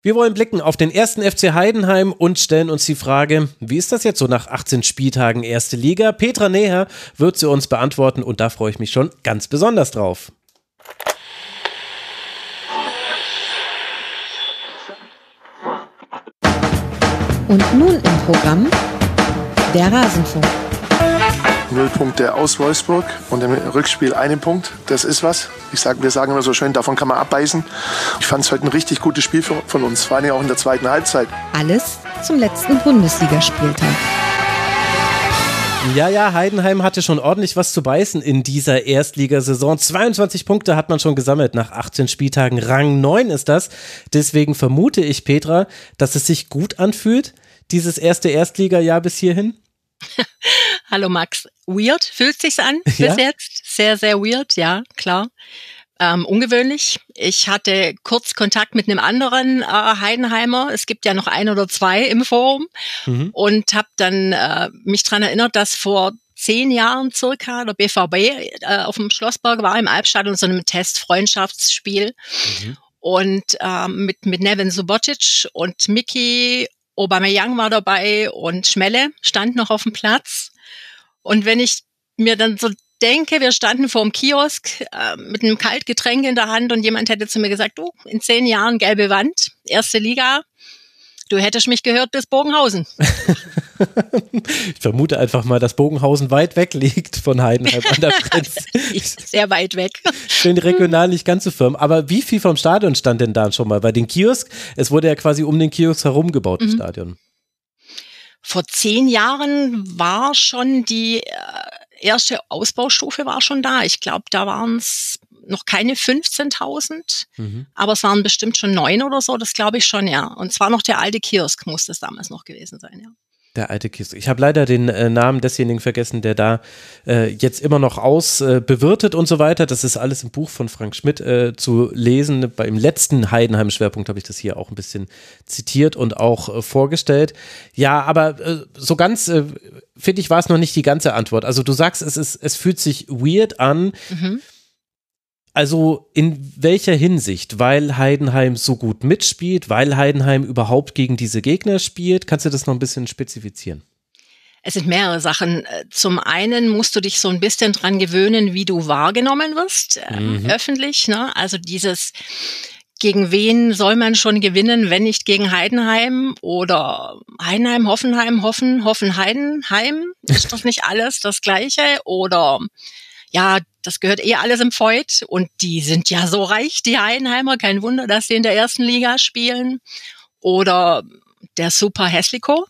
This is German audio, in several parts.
Wir wollen blicken auf den ersten FC Heidenheim und stellen uns die Frage, wie ist das jetzt so nach 18 Spieltagen erste Liga? Petra Neher wird sie uns beantworten und da freue ich mich schon ganz besonders drauf. Und nun im Programm der Rasenfunk. Null Punkte aus Wolfsburg und im Rückspiel einen Punkt. Das ist was. Ich sag, wir sagen immer so schön, davon kann man abbeißen. Ich fand es heute ein richtig gutes Spiel von uns, vor allem auch in der zweiten Halbzeit. Alles zum letzten Bundesligaspieltag. Ja, ja, Heidenheim hatte schon ordentlich was zu beißen in dieser Erstligasaison. 22 Punkte hat man schon gesammelt nach 18 Spieltagen. Rang 9 ist das. Deswegen vermute ich, Petra, dass es sich gut anfühlt, dieses erste Erstligajahr bis hierhin. Hallo Max. Weird fühlt sich's an bis ja? jetzt. Sehr, sehr weird, ja, klar. Ähm, ungewöhnlich. Ich hatte kurz Kontakt mit einem anderen äh, Heidenheimer. Es gibt ja noch ein oder zwei im Forum mhm. und habe dann äh, mich dran erinnert, dass vor zehn Jahren circa der BVB äh, auf dem Schlossberg war im Albstadion so einem Test-Freundschaftsspiel. Mhm. Und ähm, mit, mit Nevin Subotic und Mickey Aubameyang war dabei und Schmelle stand noch auf dem Platz. Und wenn ich mir dann so denke, wir standen vor dem Kiosk äh, mit einem Kaltgetränk in der Hand und jemand hätte zu mir gesagt, du, in zehn Jahren gelbe Wand, erste Liga, du hättest mich gehört bis Bogenhausen. ich vermute einfach mal, dass Bogenhausen weit weg liegt von Heidenheim an der Grenze. Sehr weit weg. Schön regional nicht ganz so firm. Aber wie viel vom Stadion stand denn da schon mal? Bei den Kiosk, es wurde ja quasi um den Kiosk herum gebaut, das mhm. Stadion. Vor zehn Jahren war schon die äh, erste Ausbaustufe war schon da. Ich glaube, da waren es noch keine 15.000, mhm. aber es waren bestimmt schon neun oder so, das glaube ich schon, ja. Und zwar noch der alte Kiosk muss das damals noch gewesen sein, ja. Der alte Kiosk. Ich habe leider den äh, Namen desjenigen vergessen, der da äh, jetzt immer noch ausbewirtet äh, und so weiter. Das ist alles im Buch von Frank Schmidt äh, zu lesen. Beim letzten Heidenheim-Schwerpunkt habe ich das hier auch ein bisschen zitiert und auch äh, vorgestellt. Ja, aber äh, so ganz, finde ich, war es noch nicht die ganze Antwort. Also du sagst, es, ist, es fühlt sich weird an. Mhm also in welcher Hinsicht? Weil Heidenheim so gut mitspielt, weil Heidenheim überhaupt gegen diese Gegner spielt? Kannst du das noch ein bisschen spezifizieren? Es sind mehrere Sachen. Zum einen musst du dich so ein bisschen dran gewöhnen, wie du wahrgenommen wirst, äh, mhm. öffentlich. Ne? Also dieses, gegen wen soll man schon gewinnen, wenn nicht gegen Heidenheim oder Heidenheim, Hoffenheim, Hoffen, Hoffen, Heidenheim? Ist das nicht alles das Gleiche? Oder ja, das gehört eh alles im Feut und die sind ja so reich, die Heidenheimer. Kein Wunder, dass sie in der ersten Liga spielen. Oder der Super Hässliko,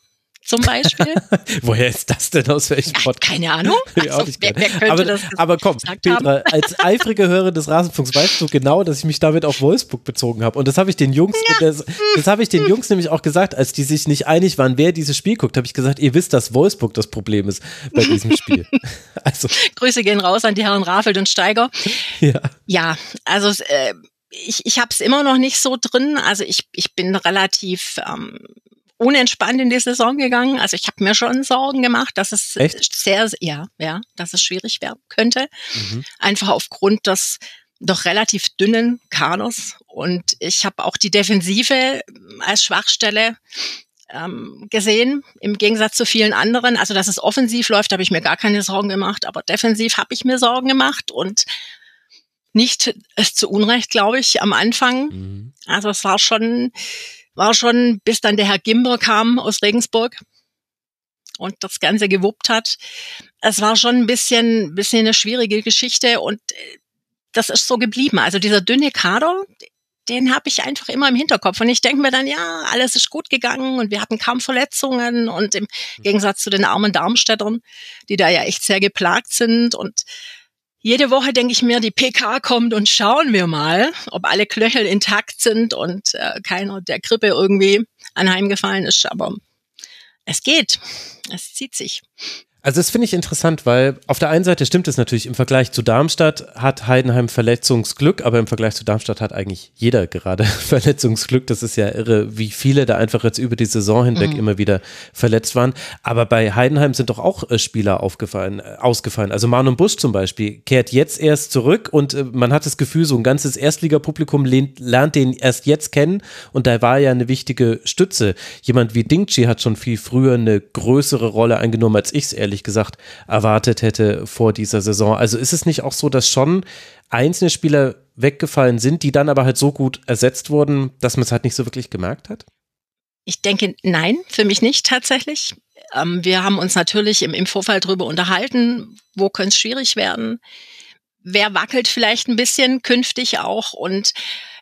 zum Beispiel. Woher ist das denn aus welchem Podcast? keine Ahnung. Also, wer, wer aber, das aber komm, Petra, als eifrige Hörerin des Rasenfunks weißt du genau, dass ich mich damit auf Wolfsburg bezogen habe. Und das habe ich den Jungs, ja. das, das habe ich den Jungs nämlich auch gesagt, als die sich nicht einig waren, wer dieses Spiel guckt, habe ich gesagt, ihr wisst, dass Wolfsburg das Problem ist bei diesem Spiel. also. Grüße gehen raus an die Herren Rafelt und Steiger. Ja, ja also äh, ich, ich habe es immer noch nicht so drin. Also ich, ich bin relativ ähm, unentspannt in die Saison gegangen. Also ich habe mir schon Sorgen gemacht, dass es Echt? sehr, ja, ja, dass es schwierig werden könnte. Mhm. Einfach aufgrund des doch relativ dünnen Kaders. Und ich habe auch die Defensive als Schwachstelle ähm, gesehen, im Gegensatz zu vielen anderen. Also, dass es offensiv läuft, habe ich mir gar keine Sorgen gemacht, aber defensiv habe ich mir Sorgen gemacht und nicht es zu Unrecht, glaube ich, am Anfang. Mhm. Also es war schon war schon, bis dann der Herr Gimber kam aus Regensburg und das Ganze gewuppt hat. Es war schon ein bisschen, bisschen eine schwierige Geschichte und äh, das ist so geblieben. Also dieser dünne Kader, den habe ich einfach immer im Hinterkopf. Und ich denke mir dann, ja, alles ist gut gegangen und wir hatten kaum Verletzungen und im Gegensatz zu den armen Darmstädtern, die da ja echt sehr geplagt sind und jede Woche denke ich mir, die PK kommt und schauen wir mal, ob alle Knöchel intakt sind und äh, keiner der Grippe irgendwie anheimgefallen ist. Aber es geht. Es zieht sich. Also das finde ich interessant, weil auf der einen Seite stimmt es natürlich, im Vergleich zu Darmstadt hat Heidenheim Verletzungsglück, aber im Vergleich zu Darmstadt hat eigentlich jeder gerade Verletzungsglück. Das ist ja irre, wie viele da einfach jetzt über die Saison hinweg mhm. immer wieder verletzt waren. Aber bei Heidenheim sind doch auch äh, Spieler aufgefallen, äh, ausgefallen. Also Marlon Busch zum Beispiel kehrt jetzt erst zurück und äh, man hat das Gefühl, so ein ganzes Erstligapublikum lernt, lernt den erst jetzt kennen und da war ja eine wichtige Stütze. Jemand wie Dingchi hat schon viel früher eine größere Rolle eingenommen, als ich es ehrlich ehrlich gesagt erwartet hätte vor dieser Saison. Also ist es nicht auch so, dass schon einzelne Spieler weggefallen sind, die dann aber halt so gut ersetzt wurden, dass man es halt nicht so wirklich gemerkt hat? Ich denke, nein, für mich nicht tatsächlich. Ähm, wir haben uns natürlich im, im Vorfall darüber unterhalten, wo könnte es schwierig werden. Wer wackelt vielleicht ein bisschen künftig auch und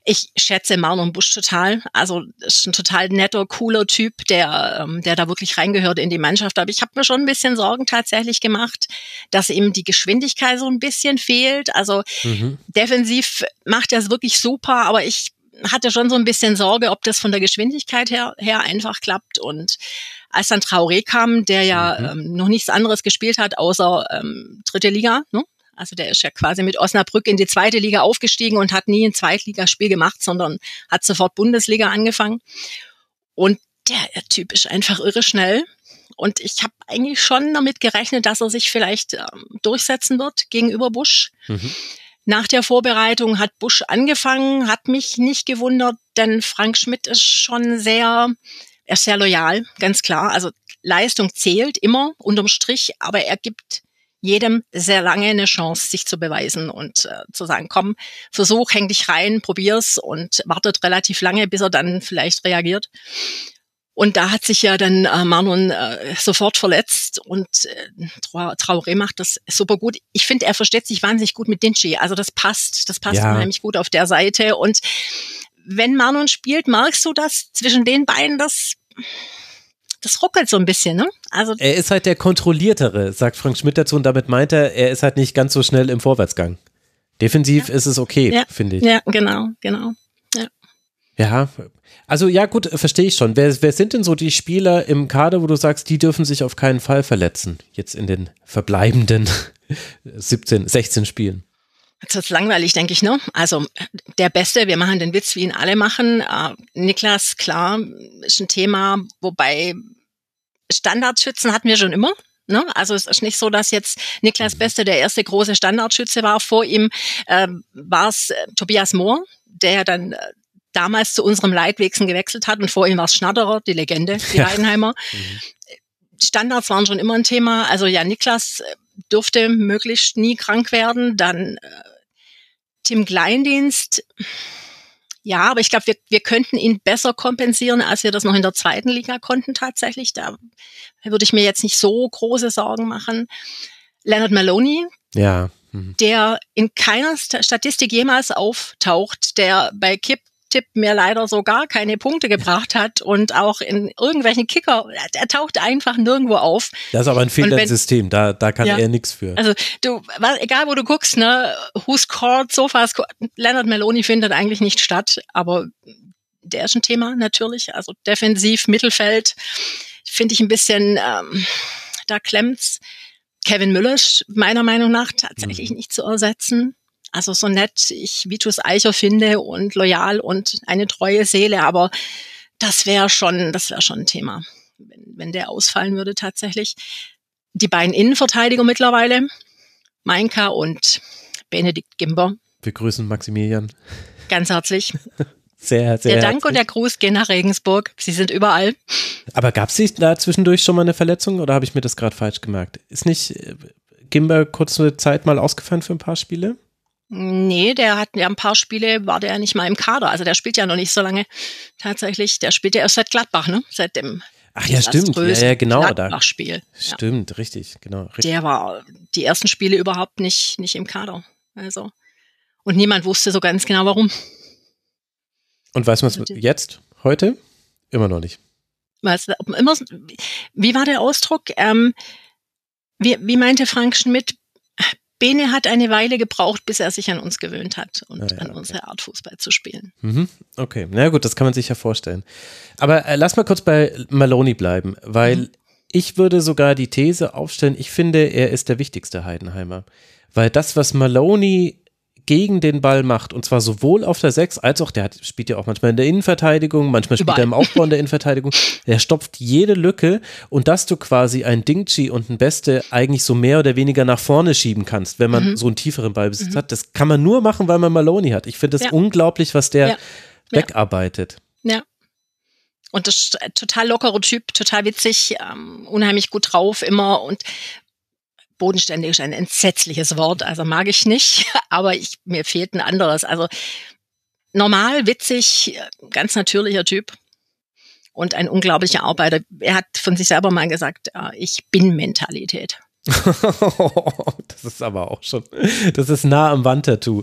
ich schätze Marlon Busch total. Also ist ein total netter, cooler Typ, der, ähm, der da wirklich reingehört in die Mannschaft. Aber ich habe mir schon ein bisschen Sorgen tatsächlich gemacht, dass ihm die Geschwindigkeit so ein bisschen fehlt. Also mhm. defensiv macht er es wirklich super, aber ich hatte schon so ein bisschen Sorge, ob das von der Geschwindigkeit her, her einfach klappt. Und als dann Traoré kam, der ja mhm. ähm, noch nichts anderes gespielt hat, außer ähm, dritte Liga, ne? Also der ist ja quasi mit Osnabrück in die zweite Liga aufgestiegen und hat nie ein Zweitligaspiel gemacht, sondern hat sofort Bundesliga angefangen. Und der, der Typ ist einfach irre schnell. Und ich habe eigentlich schon damit gerechnet, dass er sich vielleicht ähm, durchsetzen wird gegenüber Busch. Mhm. Nach der Vorbereitung hat Busch angefangen, hat mich nicht gewundert, denn Frank Schmidt ist schon sehr, er ist sehr loyal, ganz klar. Also Leistung zählt immer unterm Strich, aber er gibt jedem sehr lange eine Chance, sich zu beweisen und äh, zu sagen, komm, versuch, häng dich rein, probier's und wartet relativ lange, bis er dann vielleicht reagiert. Und da hat sich ja dann äh, Manon äh, sofort verletzt und äh, Traoré macht das super gut. Ich finde, er versteht sich wahnsinnig gut mit Dinci. Also das passt, das passt ja. unheimlich gut auf der Seite. Und wenn Manon spielt, merkst du, dass zwischen den beiden das das ruckelt so ein bisschen, ne? Also er ist halt der kontrolliertere, sagt Frank Schmidt dazu und damit meint er, er ist halt nicht ganz so schnell im Vorwärtsgang. Defensiv ja. ist es okay, ja. finde ich. Ja, genau, genau. Ja. Ja, also ja gut, verstehe ich schon. Wer, wer sind denn so die Spieler im Kader, wo du sagst, die dürfen sich auf keinen Fall verletzen, jetzt in den verbleibenden 17, 16 Spielen? Jetzt wird's langweilig, denke ich, ne? Also der Beste, wir machen den Witz, wie ihn alle machen. Äh, Niklas, klar, ist ein Thema, wobei Standardschützen hatten wir schon immer. Ne? Also es ist nicht so, dass jetzt Niklas mhm. Beste der erste große Standardschütze war. Vor ihm äh, war es äh, Tobias Mohr, der dann äh, damals zu unserem Leidwechsel gewechselt hat und vor ihm war es Schnatterer, die Legende, die ja. Heidenheimer. Mhm. Standards waren schon immer ein Thema. Also ja, Niklas äh, durfte möglichst nie krank werden. Dann äh, Tim Kleindienst, ja, aber ich glaube, wir, wir könnten ihn besser kompensieren, als wir das noch in der zweiten Liga konnten tatsächlich. Da würde ich mir jetzt nicht so große Sorgen machen. Leonard Maloney, ja. Mhm. der in keiner Statistik jemals auftaucht, der bei Kipp Tipp mir leider so gar keine Punkte gebracht hat und auch in irgendwelchen Kicker, er taucht einfach nirgendwo auf. Das ist aber ein Fehler im System, da, da kann ja, er nichts für. Also du, egal wo du guckst, ne, who scored, Sofas, Leonard Meloni findet eigentlich nicht statt, aber der ist ein Thema natürlich, also defensiv, Mittelfeld, finde ich ein bisschen, ähm, da klemmt's. Kevin Müller meiner Meinung nach tatsächlich mhm. nicht zu ersetzen. Also so nett ich Vitus Eicher finde und loyal und eine treue Seele, aber das wäre schon, das wäre schon ein Thema, wenn, wenn der ausfallen würde tatsächlich. Die beiden Innenverteidiger mittlerweile, Mainka und Benedikt Gimber. Wir grüßen Maximilian. Ganz herzlich. Sehr, sehr Der Dank herzlich. und der Gruß gehen nach Regensburg. Sie sind überall. Aber gab es da zwischendurch schon mal eine Verletzung oder habe ich mir das gerade falsch gemerkt? Ist nicht äh, Gimber kurze Zeit mal ausgefallen für ein paar Spiele? Nee, der hat ja ein paar Spiele, war der ja nicht mal im Kader. Also der spielt ja noch nicht so lange. Tatsächlich, der spielt ja erst seit Gladbach, ne? Seit dem Ach ja, stimmt. Ja, ja, genau. Gladbach-Spiel. Stimmt, ja. richtig, genau. Richtig. Der war die ersten Spiele überhaupt nicht, nicht im Kader. Also. Und niemand wusste so ganz genau warum. Und weiß man es jetzt, heute? Immer noch nicht. Du, immer, wie war der Ausdruck? Ähm, wie, wie meinte Frank Schmidt, Bene hat eine Weile gebraucht, bis er sich an uns gewöhnt hat und ah, ja, an okay. unsere Art Fußball zu spielen. Mhm, okay, na gut, das kann man sich ja vorstellen. Aber äh, lass mal kurz bei Maloney bleiben, weil mhm. ich würde sogar die These aufstellen, ich finde, er ist der wichtigste Heidenheimer. Weil das, was Maloney gegen den Ball macht, und zwar sowohl auf der 6 als auch, der hat, spielt ja auch manchmal in der Innenverteidigung, manchmal spielt Überall. er im Aufbau in der Innenverteidigung, der stopft jede Lücke und dass du quasi ein Dingchi und ein Beste eigentlich so mehr oder weniger nach vorne schieben kannst, wenn man mhm. so einen tieferen Ballbesitz mhm. hat, das kann man nur machen, weil man Maloney hat. Ich finde es ja. unglaublich, was der ja. wegarbeitet. Ja. Und das ist total lockerer Typ, total witzig, ähm, unheimlich gut drauf immer und bodenständig ist ein entsetzliches Wort, also mag ich nicht, aber ich, mir fehlt ein anderes. Also normal, witzig, ganz natürlicher Typ und ein unglaublicher Arbeiter. Er hat von sich selber mal gesagt, äh, ich bin Mentalität. das ist aber auch schon, das ist nah am Wandtattoo.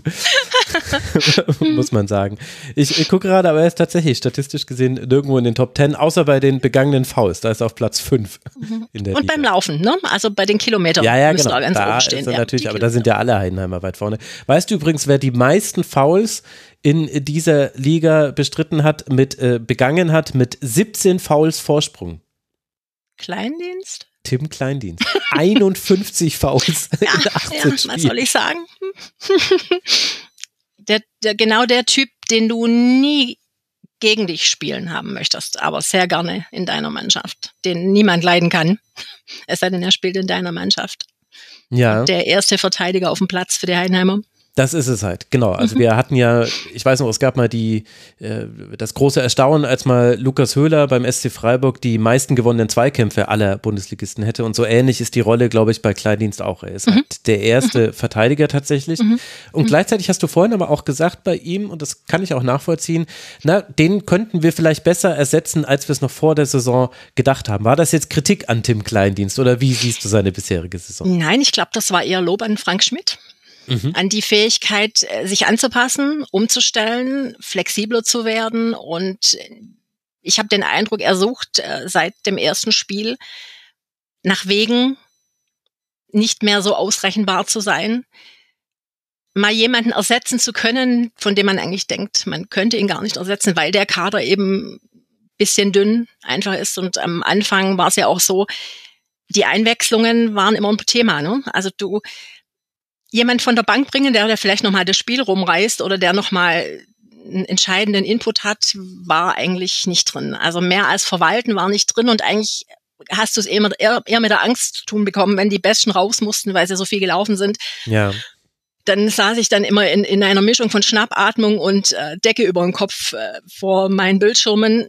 Muss man sagen. Ich, ich gucke gerade, aber er ist tatsächlich statistisch gesehen nirgendwo in den Top 10, außer bei den begangenen Fouls. Da ist er auf Platz 5 mhm. in der Und Liga. beim Laufen, ne? Also bei den Kilometern. Ja, ja, genau. Ganz da oben stehen. Ist er ja, natürlich, aber da sind ja alle Heidenheimer weit vorne. Weißt du übrigens, wer die meisten Fouls in dieser Liga bestritten hat, mit äh, begangen hat, mit 17 Fouls Vorsprung? Kleindienst? Tim Kleindienst. 51 Fouls in 18 ja, Was soll ich sagen? der, der, genau der Typ, den du nie gegen dich spielen haben möchtest, aber sehr gerne in deiner Mannschaft, den niemand leiden kann. Es sei denn, er spielt in deiner Mannschaft. Ja. Der erste Verteidiger auf dem Platz für die Heidenheimer. Das ist es halt, genau. Also mhm. wir hatten ja, ich weiß noch, es gab mal die, äh, das große Erstaunen, als mal Lukas Höhler beim SC Freiburg die meisten gewonnenen Zweikämpfe aller Bundesligisten hätte. Und so ähnlich ist die Rolle, glaube ich, bei Kleindienst auch. Er ist mhm. halt der erste mhm. Verteidiger tatsächlich. Mhm. Und mhm. gleichzeitig hast du vorhin aber auch gesagt bei ihm, und das kann ich auch nachvollziehen, na, den könnten wir vielleicht besser ersetzen, als wir es noch vor der Saison gedacht haben. War das jetzt Kritik an Tim Kleindienst oder wie siehst du seine bisherige Saison? Nein, ich glaube, das war eher Lob an Frank Schmidt mhm. an die Fähigkeit, äh, sich anzupassen, umzustellen, flexibler zu werden. Und ich habe den Eindruck, er sucht äh, seit dem ersten Spiel nach Wegen, nicht mehr so ausrechenbar zu sein, mal jemanden ersetzen zu können, von dem man eigentlich denkt, man könnte ihn gar nicht ersetzen, weil der Kader eben bisschen dünn einfach ist. Und am Anfang war es ja auch so, die Einwechslungen waren immer ein Thema. Ne? Also du jemand von der Bank bringen, der, der vielleicht nochmal das Spiel rumreißt oder der nochmal einen entscheidenden Input hat, war eigentlich nicht drin. Also mehr als Verwalten war nicht drin und eigentlich hast du es eher, eher, mit der Angst zu tun bekommen, wenn die Besten raus mussten, weil sie so viel gelaufen sind. Ja. Dann saß ich dann immer in, in einer Mischung von Schnappatmung und äh, Decke über dem Kopf äh, vor meinen Bildschirmen.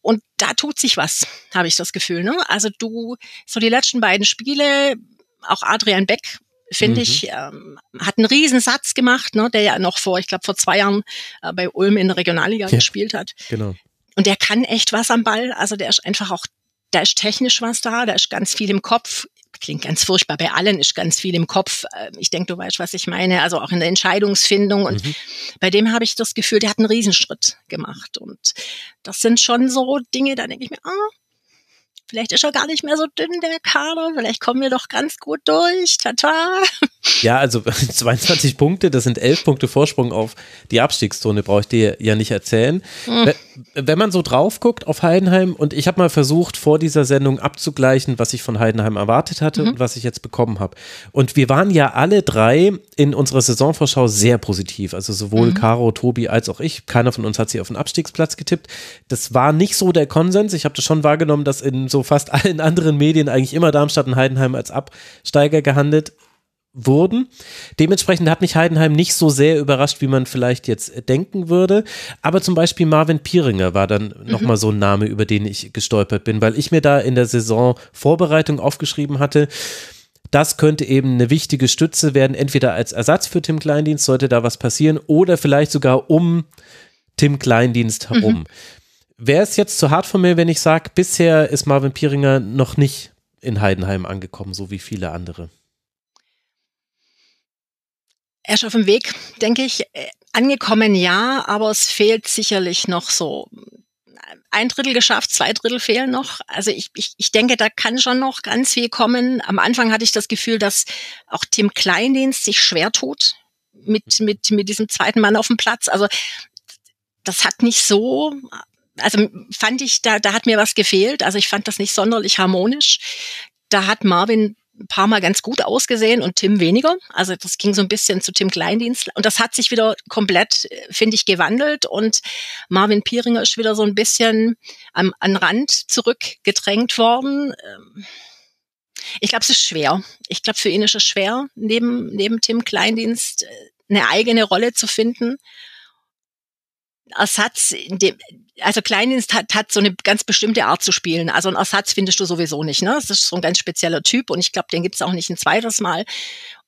Und da tut sich was, habe ich das Gefühl. Ne? Also du, so die letzten beiden Spiele, auch Adrian Beck finde mhm. ich, ähm, hat einen Riesensatz gemacht, ne, der ja noch vor, ich glaube, vor zwei Jahren äh, bei Ulm in der Regionalliga ja, gespielt hat. Genau. Und der kann echt was am Ball. Also der ist einfach auch, da ist technisch was da, da ist ganz viel im Kopf. Klingt ganz furchtbar, bei allen ist ganz viel im Kopf. Ähm, ich denke, du weißt, was ich meine. Also auch in der Entscheidungsfindung. Und mhm. bei dem habe ich das Gefühl, der hat einen Riesenschritt gemacht. Und das sind schon so Dinge, da denke ich mir, ah, Vielleicht ist er gar nicht mehr so dünn, der Kader. Vielleicht kommen wir doch ganz gut durch. Tata. Ja, also 22 Punkte, das sind 11 Punkte Vorsprung auf die Abstiegszone, brauche ich dir ja nicht erzählen. Mhm. Wenn man so drauf guckt auf Heidenheim, und ich habe mal versucht, vor dieser Sendung abzugleichen, was ich von Heidenheim erwartet hatte mhm. und was ich jetzt bekommen habe. Und wir waren ja alle drei in unserer Saisonvorschau sehr positiv. Also sowohl mhm. Caro, Tobi als auch ich. Keiner von uns hat sie auf den Abstiegsplatz getippt. Das war nicht so der Konsens. Ich habe das schon wahrgenommen, dass in so fast allen anderen Medien eigentlich immer Darmstadt und Heidenheim als Absteiger gehandelt wurden. Dementsprechend hat mich Heidenheim nicht so sehr überrascht, wie man vielleicht jetzt denken würde. Aber zum Beispiel Marvin Pieringer war dann mhm. nochmal so ein Name, über den ich gestolpert bin, weil ich mir da in der Saison Vorbereitung aufgeschrieben hatte, das könnte eben eine wichtige Stütze werden, entweder als Ersatz für Tim Kleindienst, sollte da was passieren, oder vielleicht sogar um Tim Kleindienst herum. Mhm. Wäre es jetzt zu hart von mir, wenn ich sage, bisher ist Marvin Pieringer noch nicht in Heidenheim angekommen, so wie viele andere? Er ist auf dem Weg, denke ich. Äh, angekommen ja, aber es fehlt sicherlich noch so ein Drittel geschafft, zwei Drittel fehlen noch. Also ich, ich, ich denke, da kann schon noch ganz viel kommen. Am Anfang hatte ich das Gefühl, dass auch Tim Kleindienst sich schwer tut mit, mit, mit diesem zweiten Mann auf dem Platz. Also das hat nicht so also fand ich, da, da hat mir was gefehlt. Also ich fand das nicht sonderlich harmonisch. Da hat Marvin ein paar Mal ganz gut ausgesehen und Tim weniger. Also das ging so ein bisschen zu Tim Kleindienst. Und das hat sich wieder komplett, finde ich, gewandelt. Und Marvin Pieringer ist wieder so ein bisschen am, an Rand zurückgedrängt worden. Ähm, ich glaube, es ist schwer. Ich glaube, für ihn ist es schwer, neben, neben Tim Kleindienst äh, eine eigene Rolle zu finden. Ersatz, also Kleindienst hat, hat so eine ganz bestimmte Art zu spielen. Also einen Ersatz findest du sowieso nicht. Ne? Das ist so ein ganz spezieller Typ und ich glaube, den gibt es auch nicht ein zweites Mal.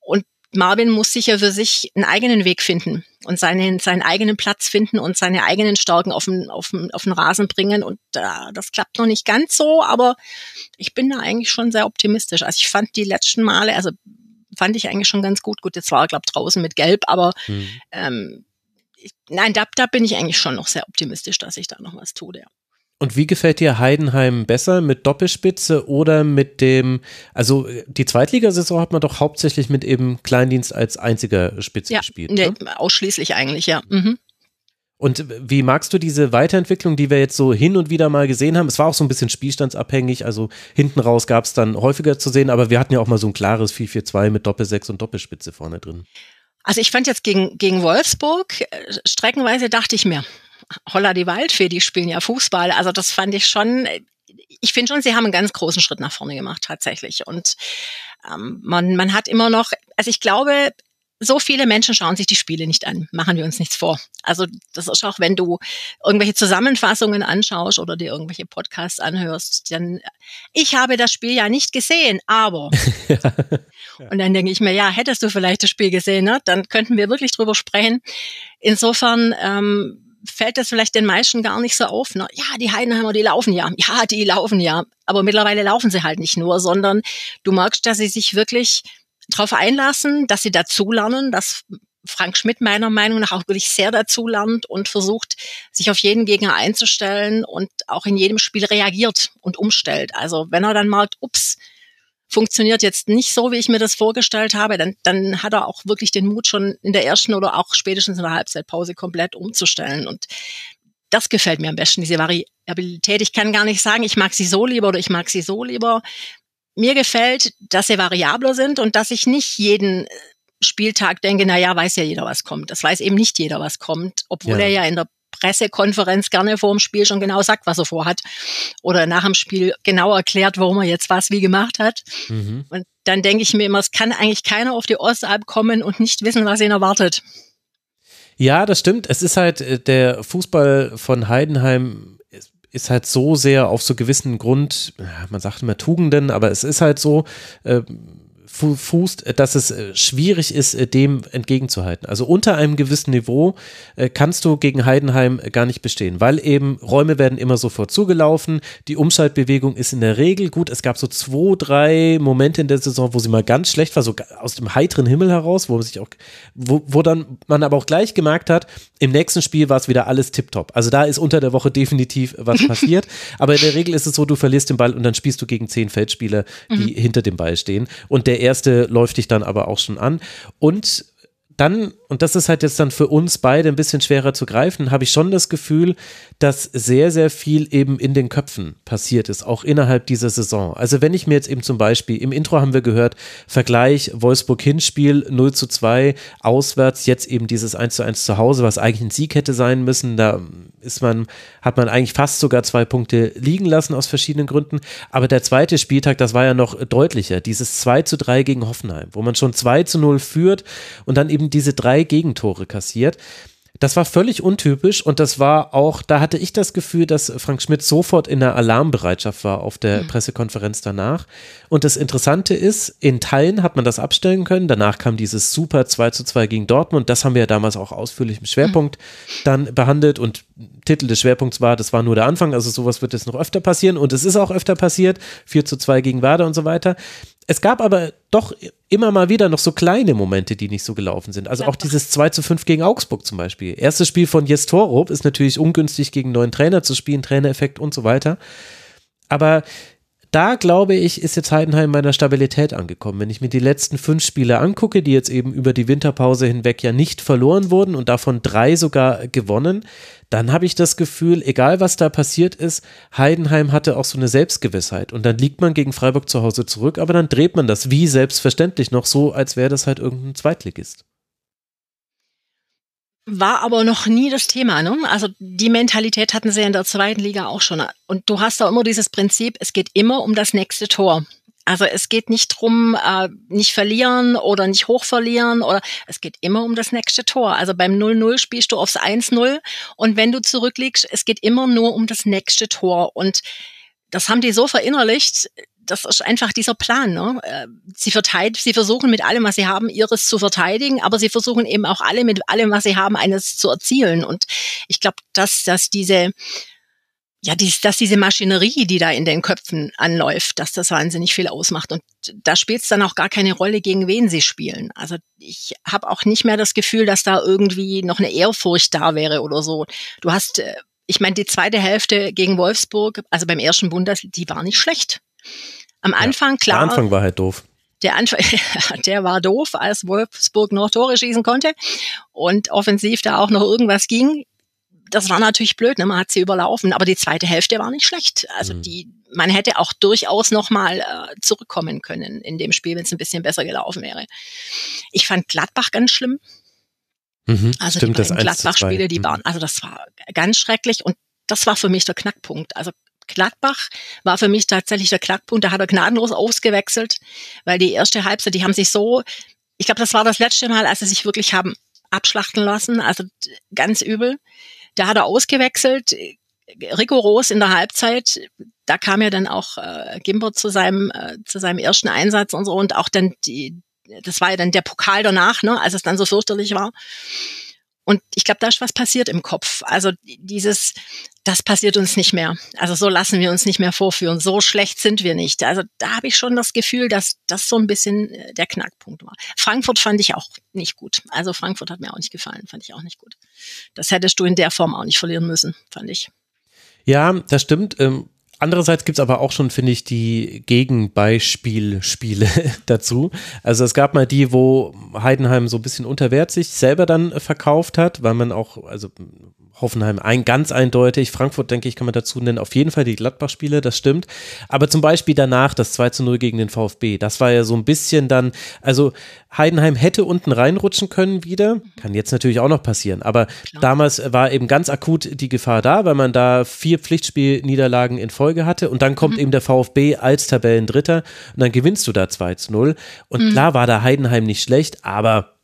Und Marvin muss sicher für sich einen eigenen Weg finden und seinen, seinen eigenen Platz finden und seine eigenen Stärken auf den, auf den, auf den Rasen bringen. Und äh, das klappt noch nicht ganz so, aber ich bin da eigentlich schon sehr optimistisch. Also ich fand die letzten Male, also fand ich eigentlich schon ganz gut. Gut, jetzt war er, glaube draußen mit Gelb, aber hm. ähm, ich, nein, da, da bin ich eigentlich schon noch sehr optimistisch, dass ich da noch was tue. Ja. Und wie gefällt dir Heidenheim besser mit Doppelspitze oder mit dem, also die Zweitligasaison hat man doch hauptsächlich mit eben Kleindienst als einziger Spitze ja, gespielt. Ne? ausschließlich eigentlich, ja. Mhm. Und wie magst du diese Weiterentwicklung, die wir jetzt so hin und wieder mal gesehen haben? Es war auch so ein bisschen spielstandsabhängig, also hinten raus gab es dann häufiger zu sehen, aber wir hatten ja auch mal so ein klares 4-4-2 mit Doppelsechs und Doppelspitze vorne drin. Also ich fand jetzt gegen, gegen Wolfsburg, äh, streckenweise dachte ich mir, Holla die Waldfee, die spielen ja Fußball. Also das fand ich schon, ich finde schon, sie haben einen ganz großen Schritt nach vorne gemacht tatsächlich. Und ähm, man, man hat immer noch, also ich glaube, so viele Menschen schauen sich die Spiele nicht an, machen wir uns nichts vor. Also das ist auch, wenn du irgendwelche Zusammenfassungen anschaust oder dir irgendwelche Podcasts anhörst, dann ich habe das Spiel ja nicht gesehen, aber ja. und dann denke ich mir, ja, hättest du vielleicht das Spiel gesehen, ne? dann könnten wir wirklich drüber sprechen. Insofern ähm, fällt das vielleicht den meisten gar nicht so auf. Ne? Ja, die Heidenheimer, die laufen ja. Ja, die laufen ja. Aber mittlerweile laufen sie halt nicht nur, sondern du merkst, dass sie sich wirklich darauf einlassen, dass sie dazulernen, dass Frank Schmidt meiner Meinung nach auch wirklich sehr dazulernt und versucht, sich auf jeden Gegner einzustellen und auch in jedem Spiel reagiert und umstellt. Also wenn er dann merkt, ups, funktioniert jetzt nicht so, wie ich mir das vorgestellt habe, dann, dann hat er auch wirklich den Mut, schon in der ersten oder auch spätestens in der Halbzeitpause komplett umzustellen. Und das gefällt mir am besten, diese Variabilität. Ich kann gar nicht sagen, ich mag sie so lieber oder ich mag sie so lieber. Mir gefällt, dass sie variabler sind und dass ich nicht jeden Spieltag denke, na ja, weiß ja jeder, was kommt. Das weiß eben nicht jeder, was kommt, obwohl ja. er ja in der Pressekonferenz gerne vor dem Spiel schon genau sagt, was er vorhat. Oder nach dem Spiel genau erklärt, warum er jetzt was wie gemacht hat. Mhm. Und dann denke ich mir immer, es kann eigentlich keiner auf die Ostalb kommen und nicht wissen, was ihn erwartet. Ja, das stimmt. Es ist halt äh, der Fußball von Heidenheim ist halt so sehr auf so gewissen Grund, man sagt immer Tugenden, aber es ist halt so, äh, fußt, dass es äh, schwierig ist, äh, dem entgegenzuhalten. Also unter einem gewissen Niveau äh, kannst du gegen Heidenheim gar nicht bestehen, weil eben Räume werden immer sofort zugelaufen. Die Umschaltbewegung ist in der Regel gut. Es gab so zwei, drei Momente in der Saison, wo sie mal ganz schlecht war, so aus dem heiteren Himmel heraus, wo man sich auch, wo, wo dann man aber auch gleich gemerkt hat, im nächsten Spiel war es wieder alles tipptopp. Also da ist unter der Woche definitiv was passiert. aber in der Regel ist es so, du verlierst den Ball und dann spielst du gegen zehn Feldspieler, die mhm. hinter dem Ball stehen. Und der erste läuft dich dann aber auch schon an. Und dann, und das ist halt jetzt dann für uns beide ein bisschen schwerer zu greifen, habe ich schon das Gefühl, dass sehr, sehr viel eben in den Köpfen passiert ist, auch innerhalb dieser Saison. Also wenn ich mir jetzt eben zum Beispiel, im Intro haben wir gehört, Vergleich Wolfsburg-Hinspiel 0 zu 2, auswärts, jetzt eben dieses 1 zu 1 zu Hause, was eigentlich ein Sieg hätte sein müssen, da ist man, hat man eigentlich fast sogar zwei Punkte liegen lassen aus verschiedenen Gründen. Aber der zweite Spieltag, das war ja noch deutlicher, dieses 2 zu 3 gegen Hoffenheim, wo man schon 2 zu 0 führt und dann eben diese drei Gegentore kassiert. Das war völlig untypisch und das war auch, da hatte ich das Gefühl, dass Frank Schmidt sofort in der Alarmbereitschaft war auf der mhm. Pressekonferenz danach. Und das Interessante ist, in Teilen hat man das abstellen können. Danach kam dieses super 2 zu 2 gegen Dortmund. Das haben wir ja damals auch ausführlich im Schwerpunkt mhm. dann behandelt und Titel des Schwerpunkts war, das war nur der Anfang. Also sowas wird jetzt noch öfter passieren und es ist auch öfter passiert. 4 zu 2 gegen Werder und so weiter. Es gab aber doch immer mal wieder noch so kleine Momente, die nicht so gelaufen sind. Also auch dieses 2 zu 5 gegen Augsburg zum Beispiel. Erstes Spiel von Jes Torup ist natürlich ungünstig gegen neuen Trainer zu spielen, Trainereffekt und so weiter. Aber da glaube ich, ist jetzt Heidenheim bei der Stabilität angekommen. Wenn ich mir die letzten fünf Spiele angucke, die jetzt eben über die Winterpause hinweg ja nicht verloren wurden und davon drei sogar gewonnen, dann habe ich das Gefühl, egal was da passiert ist, Heidenheim hatte auch so eine Selbstgewissheit. Und dann liegt man gegen Freiburg zu Hause zurück, aber dann dreht man das wie selbstverständlich noch so, als wäre das halt irgendein Zweitligist. War aber noch nie das Thema, ne? Also die Mentalität hatten sie in der zweiten Liga auch schon. Und du hast da immer dieses Prinzip, es geht immer um das nächste Tor. Also es geht nicht drum, äh, nicht verlieren oder nicht hoch verlieren oder es geht immer um das nächste Tor. Also beim 0-0 spielst du aufs 1-0 und wenn du zurückliegst, es geht immer nur um das nächste Tor. Und das haben die so verinnerlicht, das ist einfach dieser Plan. Ne? Äh, sie, verteidigen, sie versuchen mit allem, was sie haben, ihres zu verteidigen, aber sie versuchen eben auch alle mit allem, was sie haben, eines zu erzielen. Und ich glaube, dass, dass diese ja, dies, dass diese Maschinerie, die da in den Köpfen anläuft, dass das wahnsinnig viel ausmacht. Und da spielt es dann auch gar keine Rolle, gegen wen sie spielen. Also ich habe auch nicht mehr das Gefühl, dass da irgendwie noch eine Ehrfurcht da wäre oder so. Du hast, äh, ich meine, die zweite Hälfte gegen Wolfsburg, also beim ersten Bundes, die war nicht schlecht. Am Anfang, ja, klar. Der Anfang war halt doof. Der Anfang, der war doof, als Wolfsburg noch Tore schießen konnte und offensiv da auch noch irgendwas ging das war natürlich blöd, ne? man hat sie überlaufen, aber die zweite Hälfte war nicht schlecht. Also mhm. die, man hätte auch durchaus nochmal äh, zurückkommen können in dem Spiel, wenn es ein bisschen besser gelaufen wäre. Ich fand Gladbach ganz schlimm. Mhm, also stimmt, die Gladbach-Spiele, die mhm. waren, also das war ganz schrecklich und das war für mich der Knackpunkt. Also Gladbach war für mich tatsächlich der Knackpunkt. Da hat er gnadenlos ausgewechselt, weil die erste Halbzeit, die haben sich so, ich glaube, das war das letzte Mal, als sie sich wirklich haben abschlachten lassen, also ganz übel. Da hat er ausgewechselt, rigoros in der Halbzeit. Da kam ja dann auch äh, Gimbert zu seinem, äh, zu seinem ersten Einsatz und so und auch dann die, das war ja dann der Pokal danach, ne, als es dann so fürchterlich war. Und ich glaube, da ist was passiert im Kopf. Also dieses, das passiert uns nicht mehr. Also so lassen wir uns nicht mehr vorführen. So schlecht sind wir nicht. Also da habe ich schon das Gefühl, dass das so ein bisschen äh, der Knackpunkt war. Frankfurt fand ich auch nicht gut. Also Frankfurt hat mir auch nicht gefallen, fand ich auch nicht gut. Das hättest du in der Form auch nicht verlieren müssen, fand ich. Ja, das stimmt. Ähm Andererseits gibt's aber auch schon, finde ich, die Gegenbeispielspiele dazu. Also es gab mal die, wo Heidenheim so ein bisschen unter Wert sich selber dann verkauft hat, weil man auch, also Hoffenheim ein ganz eindeutig. Frankfurt, denke ich, kann man dazu nennen. Auf jeden Fall die Gladbach-Spiele, das stimmt. Aber zum Beispiel danach das 2 zu 0 gegen den VfB. Das war ja so ein bisschen dann, also Heidenheim hätte unten reinrutschen können wieder. Kann jetzt natürlich auch noch passieren. Aber Klar. damals war eben ganz akut die Gefahr da, weil man da vier Pflichtspielniederlagen in Folge hatte. Und dann kommt mhm. eben der VfB als Tabellendritter. Und dann gewinnst du da 2 zu 0. Und mhm. klar war da Heidenheim nicht schlecht, aber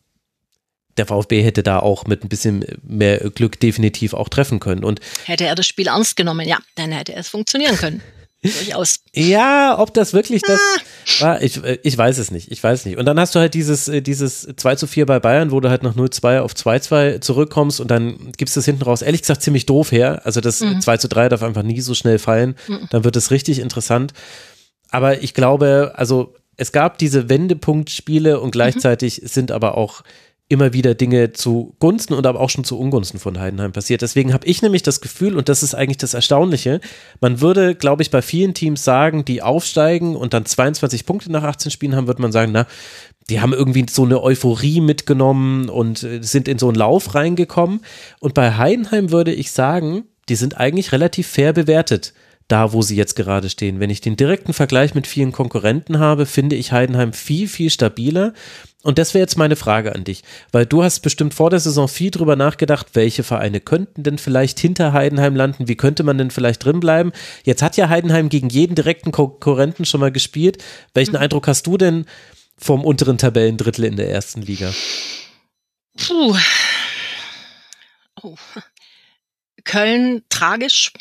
der VfB hätte da auch mit ein bisschen mehr Glück definitiv auch treffen können. Und hätte er das Spiel ernst genommen, ja, dann hätte es funktionieren können. Durchaus. Ja, ob das wirklich das ah. war, ich, ich weiß es nicht. Ich weiß nicht. Und dann hast du halt dieses, dieses 2 zu 4 bei Bayern, wo du halt noch 0-2 auf 2-2 zurückkommst und dann gibst du es hinten raus, ehrlich gesagt, ziemlich doof her. Also das mhm. 2 zu 3 darf einfach nie so schnell fallen. Mhm. Dann wird es richtig interessant. Aber ich glaube, also es gab diese Wendepunktspiele und gleichzeitig mhm. sind aber auch immer wieder Dinge zu Gunsten und aber auch schon zu Ungunsten von Heidenheim passiert. Deswegen habe ich nämlich das Gefühl, und das ist eigentlich das Erstaunliche, man würde, glaube ich, bei vielen Teams sagen, die aufsteigen und dann 22 Punkte nach 18 Spielen haben, würde man sagen, na, die haben irgendwie so eine Euphorie mitgenommen und äh, sind in so einen Lauf reingekommen. Und bei Heidenheim würde ich sagen, die sind eigentlich relativ fair bewertet da, wo sie jetzt gerade stehen. Wenn ich den direkten Vergleich mit vielen Konkurrenten habe, finde ich Heidenheim viel, viel stabiler. Und das wäre jetzt meine Frage an dich, weil du hast bestimmt vor der Saison viel drüber nachgedacht, welche Vereine könnten denn vielleicht hinter Heidenheim landen, wie könnte man denn vielleicht drin bleiben. Jetzt hat ja Heidenheim gegen jeden direkten Konkurrenten schon mal gespielt. Welchen mhm. Eindruck hast du denn vom unteren Tabellendrittel in der ersten Liga? Puh. Oh. Köln tragisch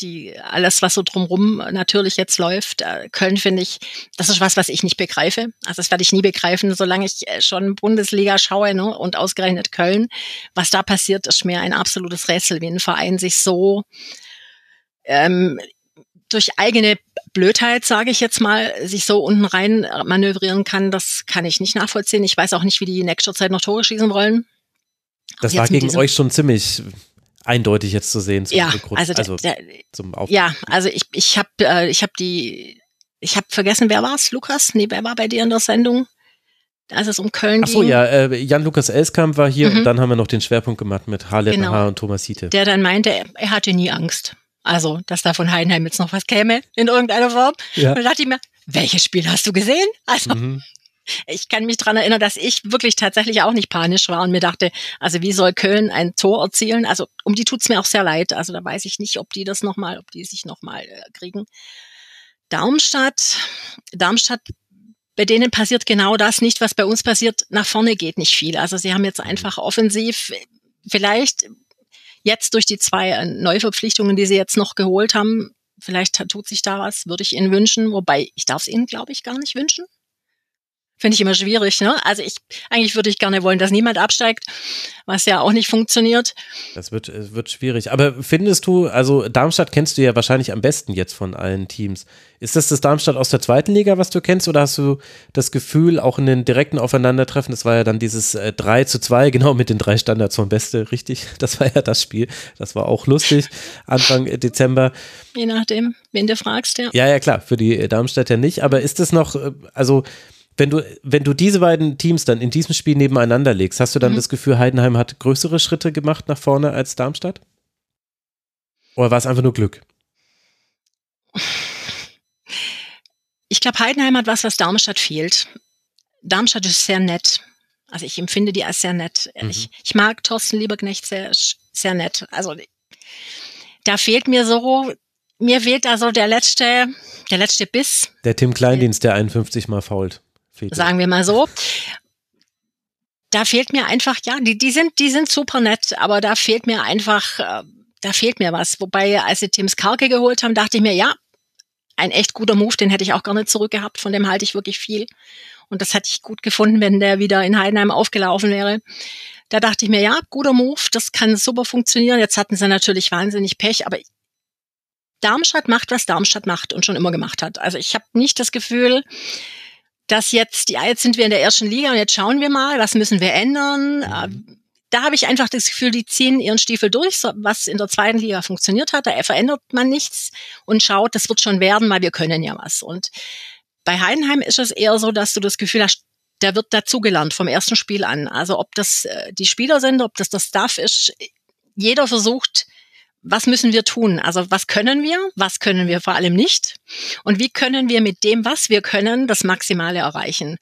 die alles, was so drumrum natürlich jetzt läuft. Äh, Köln finde ich, das ist was, was ich nicht begreife. Also das werde ich nie begreifen, solange ich äh, schon Bundesliga schaue ne? und ausgerechnet Köln. Was da passiert, ist mir ein absolutes Rätsel, wie ein Verein sich so ähm, durch eigene Blödheit, sage ich jetzt mal, sich so unten rein manövrieren kann, das kann ich nicht nachvollziehen. Ich weiß auch nicht, wie die in nächster Zeit noch Tore schießen wollen. Das war gegen euch schon ziemlich eindeutig jetzt zu sehen. Ja, Grund, also, also der, zum Aufbau. Ja, also ich, ich habe äh, ich hab die, ich habe vergessen, wer war's? Lukas? Nee, wer war bei dir in der Sendung? als es um Köln Ach so, ging. ja, äh, Jan-Lukas Elskamp war hier mhm. und dann haben wir noch den Schwerpunkt gemacht mit Harlet genau. und Thomas Hiete. Der dann meinte, er hatte nie Angst. Also, dass da von Heidenheim jetzt noch was käme in irgendeiner Form. Ja. Und da dachte ich mir, welches Spiel hast du gesehen? Also, mhm. Ich kann mich dran erinnern, dass ich wirklich tatsächlich auch nicht panisch war und mir dachte, also wie soll Köln ein Tor erzielen? Also, um die tut's mir auch sehr leid. Also, da weiß ich nicht, ob die das nochmal, ob die sich nochmal äh, kriegen. Darmstadt, Darmstadt bei denen passiert genau das nicht, was bei uns passiert. Nach vorne geht nicht viel. Also sie haben jetzt mhm. einfach offensiv vielleicht jetzt durch die zwei äh, Neuverpflichtungen, die sie jetzt noch geholt haben, vielleicht tut sich da was, würde ich ihnen wünschen. Wobei ich darf es ihnen, glaube ich, gar nicht wünschen. Finde ich immer schwierig, ne? Also ich, eigentlich würde ich gerne wollen, dass niemand absteigt, was ja auch nicht funktioniert. Das wird, wird schwierig. Aber findest du, also Darmstadt kennst du ja wahrscheinlich am besten jetzt von allen Teams. Ist das das Darmstadt aus der zweiten Liga, was du kennst, oder hast du das Gefühl, auch in den direkten Aufeinandertreffen, das war ja dann dieses äh, 3 zu 2, genau mit den drei Standards von Beste, richtig? Das war ja das Spiel. Das war auch lustig, Anfang Dezember. Je nachdem, wen du fragst, ja. Ja, ja, klar, für die Darmstädter nicht. Aber ist es noch, äh, also wenn du, wenn du diese beiden Teams dann in diesem Spiel nebeneinander legst, hast du dann mhm. das Gefühl, Heidenheim hat größere Schritte gemacht nach vorne als Darmstadt? Oder war es einfach nur Glück? Ich glaube, Heidenheim hat was, was Darmstadt fehlt. Darmstadt ist sehr nett. Also ich empfinde die als sehr nett. Mhm. Ich, ich mag Thorsten Lieberknecht sehr, sehr nett. Also da fehlt mir so, mir fehlt da so der letzte, der letzte Biss. Der Tim Kleindienst, der 51 mal fault. Fehlt sagen wir mal so. Da fehlt mir einfach, ja, die, die sind, die sind super nett, aber da fehlt mir einfach, äh, da fehlt mir was. Wobei, als sie Tims Karke geholt haben, dachte ich mir, ja, ein echt guter Move, den hätte ich auch nicht zurückgehabt, von dem halte ich wirklich viel. Und das hätte ich gut gefunden, wenn der wieder in Heidenheim aufgelaufen wäre. Da dachte ich mir, ja, guter Move, das kann super funktionieren. Jetzt hatten sie natürlich wahnsinnig Pech, aber Darmstadt macht, was Darmstadt macht und schon immer gemacht hat. Also ich habe nicht das Gefühl, dass jetzt, ja, jetzt sind wir in der ersten Liga und jetzt schauen wir mal, was müssen wir ändern. Mhm. Da habe ich einfach das Gefühl, die ziehen ihren Stiefel durch, was in der zweiten Liga funktioniert hat. Da verändert man nichts und schaut, das wird schon werden, weil wir können ja was. Und bei Heidenheim ist es eher so, dass du das Gefühl hast, der wird dazugelernt vom ersten Spiel an. Also ob das äh, die Spieler sind, ob das das Staff ist, jeder versucht, was müssen wir tun? Also was können wir? Was können wir vor allem nicht? Und wie können wir mit dem, was wir können, das Maximale erreichen?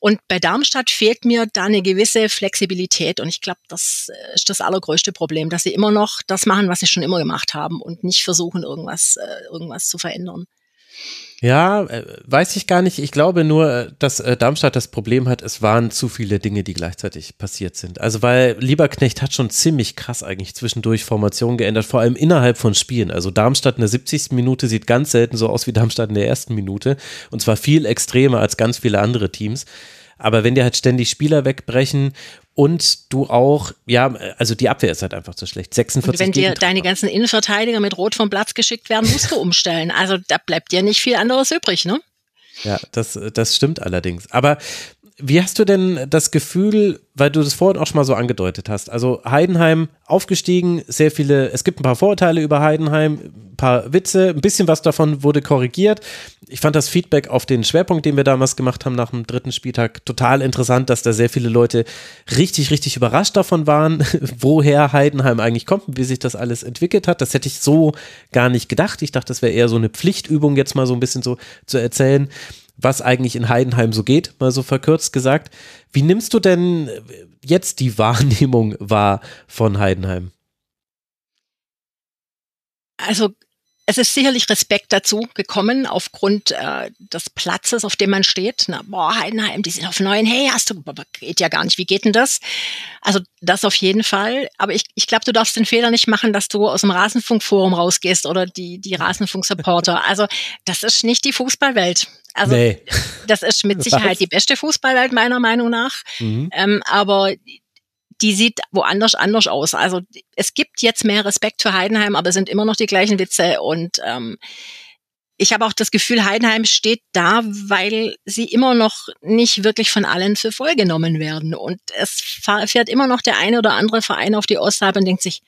Und bei Darmstadt fehlt mir da eine gewisse Flexibilität. Und ich glaube, das äh, ist das allergrößte Problem, dass sie immer noch das machen, was sie schon immer gemacht haben und nicht versuchen, irgendwas, äh, irgendwas zu verändern. Ja, äh, weiß ich gar nicht. Ich glaube nur, dass äh, Darmstadt das Problem hat, es waren zu viele Dinge, die gleichzeitig passiert sind. Also weil Lieberknecht hat schon ziemlich krass eigentlich zwischendurch Formation geändert, vor allem innerhalb von Spielen. Also Darmstadt in der 70. Minute sieht ganz selten so aus wie Darmstadt in der ersten Minute und zwar viel extremer als ganz viele andere Teams. Aber wenn dir halt ständig Spieler wegbrechen und du auch, ja, also die Abwehr ist halt einfach zu schlecht. 46 und wenn dir deine ganzen Innenverteidiger mit Rot vom Platz geschickt werden, musst du umstellen. Also da bleibt dir nicht viel anderes übrig, ne? Ja, das, das stimmt allerdings. Aber wie hast du denn das Gefühl, weil du das vorhin auch schon mal so angedeutet hast, also Heidenheim aufgestiegen, sehr viele, es gibt ein paar Vorurteile über Heidenheim, ein paar Witze, ein bisschen was davon wurde korrigiert. Ich fand das Feedback auf den Schwerpunkt, den wir damals gemacht haben nach dem dritten Spieltag, total interessant, dass da sehr viele Leute richtig, richtig überrascht davon waren, woher Heidenheim eigentlich kommt und wie sich das alles entwickelt hat. Das hätte ich so gar nicht gedacht. Ich dachte, das wäre eher so eine Pflichtübung, jetzt mal so ein bisschen so zu erzählen was eigentlich in Heidenheim so geht, mal so verkürzt gesagt. Wie nimmst du denn jetzt die Wahrnehmung wahr von Heidenheim? Also es ist sicherlich Respekt dazu gekommen aufgrund äh, des Platzes, auf dem man steht. Na, boah, Heidenheim, die sind auf neun. Hey, hast du, geht ja gar nicht. Wie geht denn das? Also das auf jeden Fall. Aber ich, ich glaube, du darfst den Fehler nicht machen, dass du aus dem Rasenfunkforum rausgehst oder die, die Rasenfunk-Supporter. Also das ist nicht die Fußballwelt. Also nee. das ist mit Sicherheit Was? die beste Fußballwelt meiner Meinung nach. Mhm. Ähm, aber die sieht woanders anders aus. Also es gibt jetzt mehr Respekt für Heidenheim, aber es sind immer noch die gleichen Witze und ähm, ich habe auch das Gefühl, Heidenheim steht da, weil sie immer noch nicht wirklich von allen für voll genommen werden. Und es fährt immer noch der eine oder andere Verein auf die Ostalbe und denkt sich,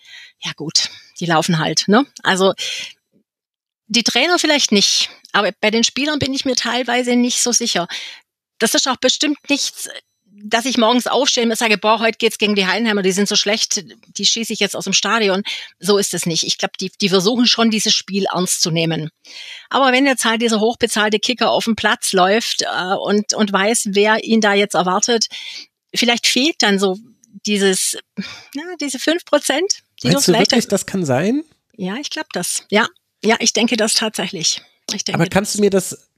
ja gut, die laufen halt. Ne? Also die Trainer vielleicht nicht, aber bei den Spielern bin ich mir teilweise nicht so sicher. Das ist auch bestimmt nichts, dass ich morgens aufstehe und sage, boah, heute geht's gegen die Heidenheimer, die sind so schlecht, die schieße ich jetzt aus dem Stadion. So ist es nicht. Ich glaube, die, die versuchen schon, dieses Spiel ernst zu nehmen. Aber wenn jetzt halt dieser hochbezahlte Kicker auf dem Platz läuft äh, und, und weiß, wer ihn da jetzt erwartet, vielleicht fehlt dann so dieses, ja, diese fünf Prozent. Die Meinst du wirklich, das kann sein? Ja, ich glaube das. Ja, ja, ich denke das tatsächlich. Ich denke Aber kannst du mir das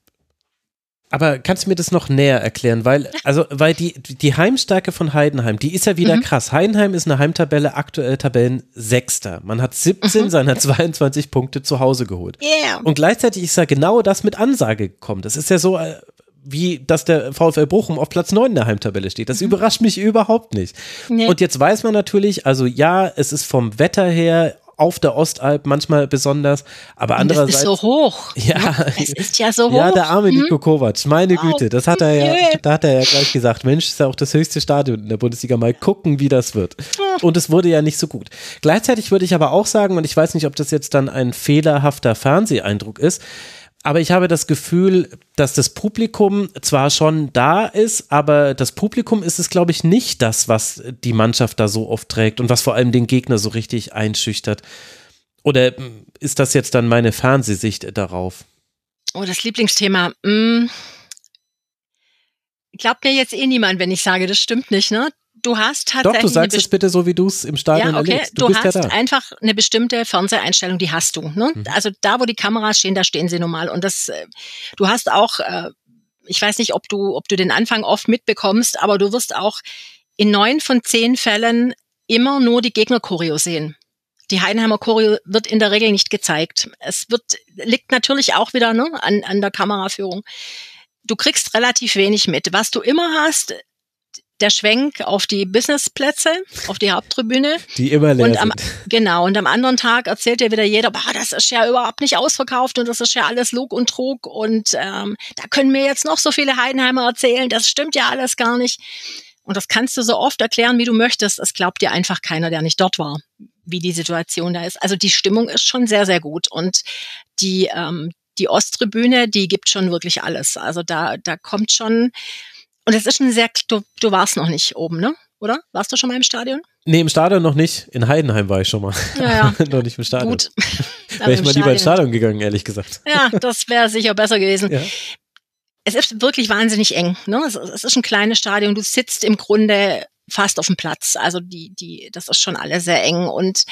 aber kannst du mir das noch näher erklären? Weil, also, weil die, die Heimstärke von Heidenheim, die ist ja wieder mhm. krass. Heidenheim ist eine Heimtabelle, aktuell Tabellen Sechster. Man hat 17 mhm. seiner 22 Punkte zu Hause geholt. Yeah. Und gleichzeitig ist ja genau das mit Ansage gekommen. Das ist ja so, äh, wie dass der VfL Bochum auf Platz 9 in der Heimtabelle steht. Das mhm. überrascht mich überhaupt nicht. Nee. Und jetzt weiß man natürlich, also ja, es ist vom Wetter her auf der Ostalb manchmal besonders, aber andererseits. Es ist so hoch. Ja. Es ist ja so hoch. Ja, der arme Nico hm? Kovac, meine wow. Güte, das hat er ja, da hat er ja gleich gesagt, Mensch, ist ja auch das höchste Stadion in der Bundesliga, mal gucken, wie das wird. Und es wurde ja nicht so gut. Gleichzeitig würde ich aber auch sagen, und ich weiß nicht, ob das jetzt dann ein fehlerhafter Fernseheindruck ist, aber ich habe das Gefühl, dass das Publikum zwar schon da ist, aber das Publikum ist es, glaube ich, nicht das, was die Mannschaft da so oft trägt und was vor allem den Gegner so richtig einschüchtert. Oder ist das jetzt dann meine Fernsehsicht darauf? Oh, das Lieblingsthema. Hm. Glaubt mir jetzt eh niemand, wenn ich sage, das stimmt nicht, ne? Du hast tatsächlich. Doch, du sagst es bitte so, wie du es im Stadion ja, okay. erlebst. Du, du hast ja einfach eine bestimmte Fernseheinstellung, die hast du. Ne? Mhm. Also da, wo die Kameras stehen, da stehen sie normal. Und das, äh, du hast auch, äh, ich weiß nicht, ob du, ob du den Anfang oft mitbekommst, aber du wirst auch in neun von zehn Fällen immer nur die Gegner-Choreo sehen. Die Heidenheimer Choreo wird in der Regel nicht gezeigt. Es wird, liegt natürlich auch wieder ne, an, an der Kameraführung. Du kriegst relativ wenig mit. Was du immer hast, der Schwenk auf die Businessplätze, auf die Haupttribüne. Die immer leer und am. Genau, und am anderen Tag erzählt ja wieder jeder, bah, das ist ja überhaupt nicht ausverkauft und das ist ja alles Lug und Trug und ähm, da können mir jetzt noch so viele Heidenheimer erzählen, das stimmt ja alles gar nicht. Und das kannst du so oft erklären, wie du möchtest. Es glaubt dir einfach keiner, der nicht dort war, wie die Situation da ist. Also die Stimmung ist schon sehr, sehr gut und die ähm, die Osttribüne, die gibt schon wirklich alles. Also da da kommt schon und es ist ein sehr, du, du warst noch nicht oben, ne? Oder? Warst du schon mal im Stadion? Nee, im Stadion noch nicht. In Heidenheim war ich schon mal. Ja, ja. noch nicht im Stadion. Gut. wäre ich mal lieber ins Stadion gegangen, ehrlich gesagt. Ja, das wäre sicher besser gewesen. Ja. Es ist wirklich wahnsinnig eng. Ne? Es, es ist ein kleines Stadion. Du sitzt im Grunde fast auf dem Platz. Also die, die, das ist schon alles sehr eng und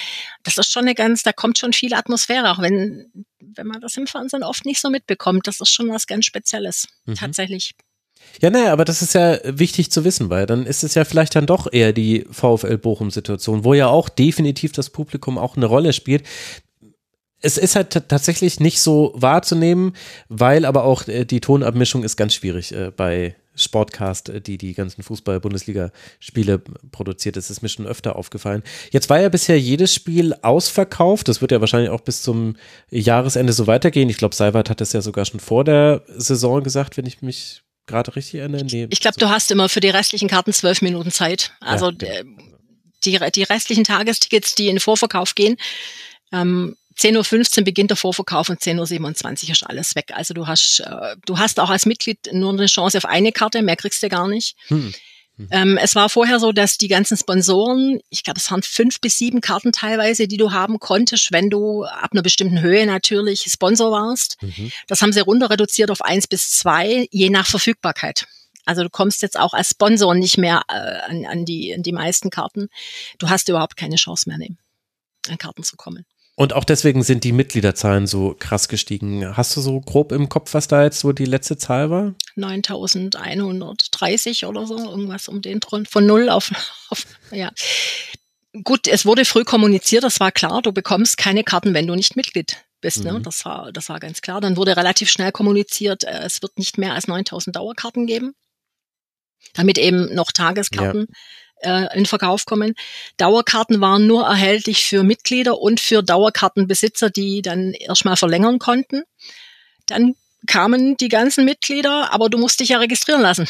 das ist schon eine ganz, da kommt schon viel Atmosphäre, auch wenn, wenn man das im Fernsehen oft nicht so mitbekommt. Das ist schon was ganz Spezielles, mhm. tatsächlich. Ja, naja, aber das ist ja wichtig zu wissen, weil dann ist es ja vielleicht dann doch eher die VfL Bochum-Situation, wo ja auch definitiv das Publikum auch eine Rolle spielt. Es ist halt tatsächlich nicht so wahrzunehmen, weil aber auch äh, die Tonabmischung ist ganz schwierig äh, bei Sportcast, äh, die die ganzen Fußball-Bundesliga-Spiele produziert. Das ist mir schon öfter aufgefallen. Jetzt war ja bisher jedes Spiel ausverkauft. Das wird ja wahrscheinlich auch bis zum Jahresende so weitergehen. Ich glaube, Seiwert hat das ja sogar schon vor der Saison gesagt, wenn ich mich gerade richtig erinnern? Nee, ich glaube, du hast immer für die restlichen Karten zwölf Minuten Zeit. Also ja, äh, die, die restlichen Tagestickets, die in den Vorverkauf gehen, ähm, 10.15 Uhr beginnt der Vorverkauf und 10.27 Uhr ist alles weg. Also du hast, äh, du hast auch als Mitglied nur eine Chance auf eine Karte, mehr kriegst du gar nicht. Hm. Mhm. Ähm, es war vorher so, dass die ganzen Sponsoren, ich glaube, es waren fünf bis sieben Karten teilweise, die du haben konntest, wenn du ab einer bestimmten Höhe natürlich Sponsor warst. Mhm. Das haben sie runter reduziert auf eins bis zwei, je nach Verfügbarkeit. Also du kommst jetzt auch als Sponsor nicht mehr äh, an, an, die, an die meisten Karten. Du hast überhaupt keine Chance mehr, ne, an Karten zu kommen. Und auch deswegen sind die Mitgliederzahlen so krass gestiegen. Hast du so grob im Kopf, was da jetzt so die letzte Zahl war? 9130 oder so, irgendwas um den Drund. Von null auf, auf, ja. Gut, es wurde früh kommuniziert, das war klar, du bekommst keine Karten, wenn du nicht Mitglied bist. Ne? Mhm. Das, war, das war ganz klar. Dann wurde relativ schnell kommuniziert, äh, es wird nicht mehr als 9000 Dauerkarten geben, damit eben noch Tageskarten ja äh, in Verkauf kommen. Dauerkarten waren nur erhältlich für Mitglieder und für Dauerkartenbesitzer, die dann erstmal verlängern konnten. dann kamen die ganzen Mitglieder, aber du musst dich ja registrieren lassen.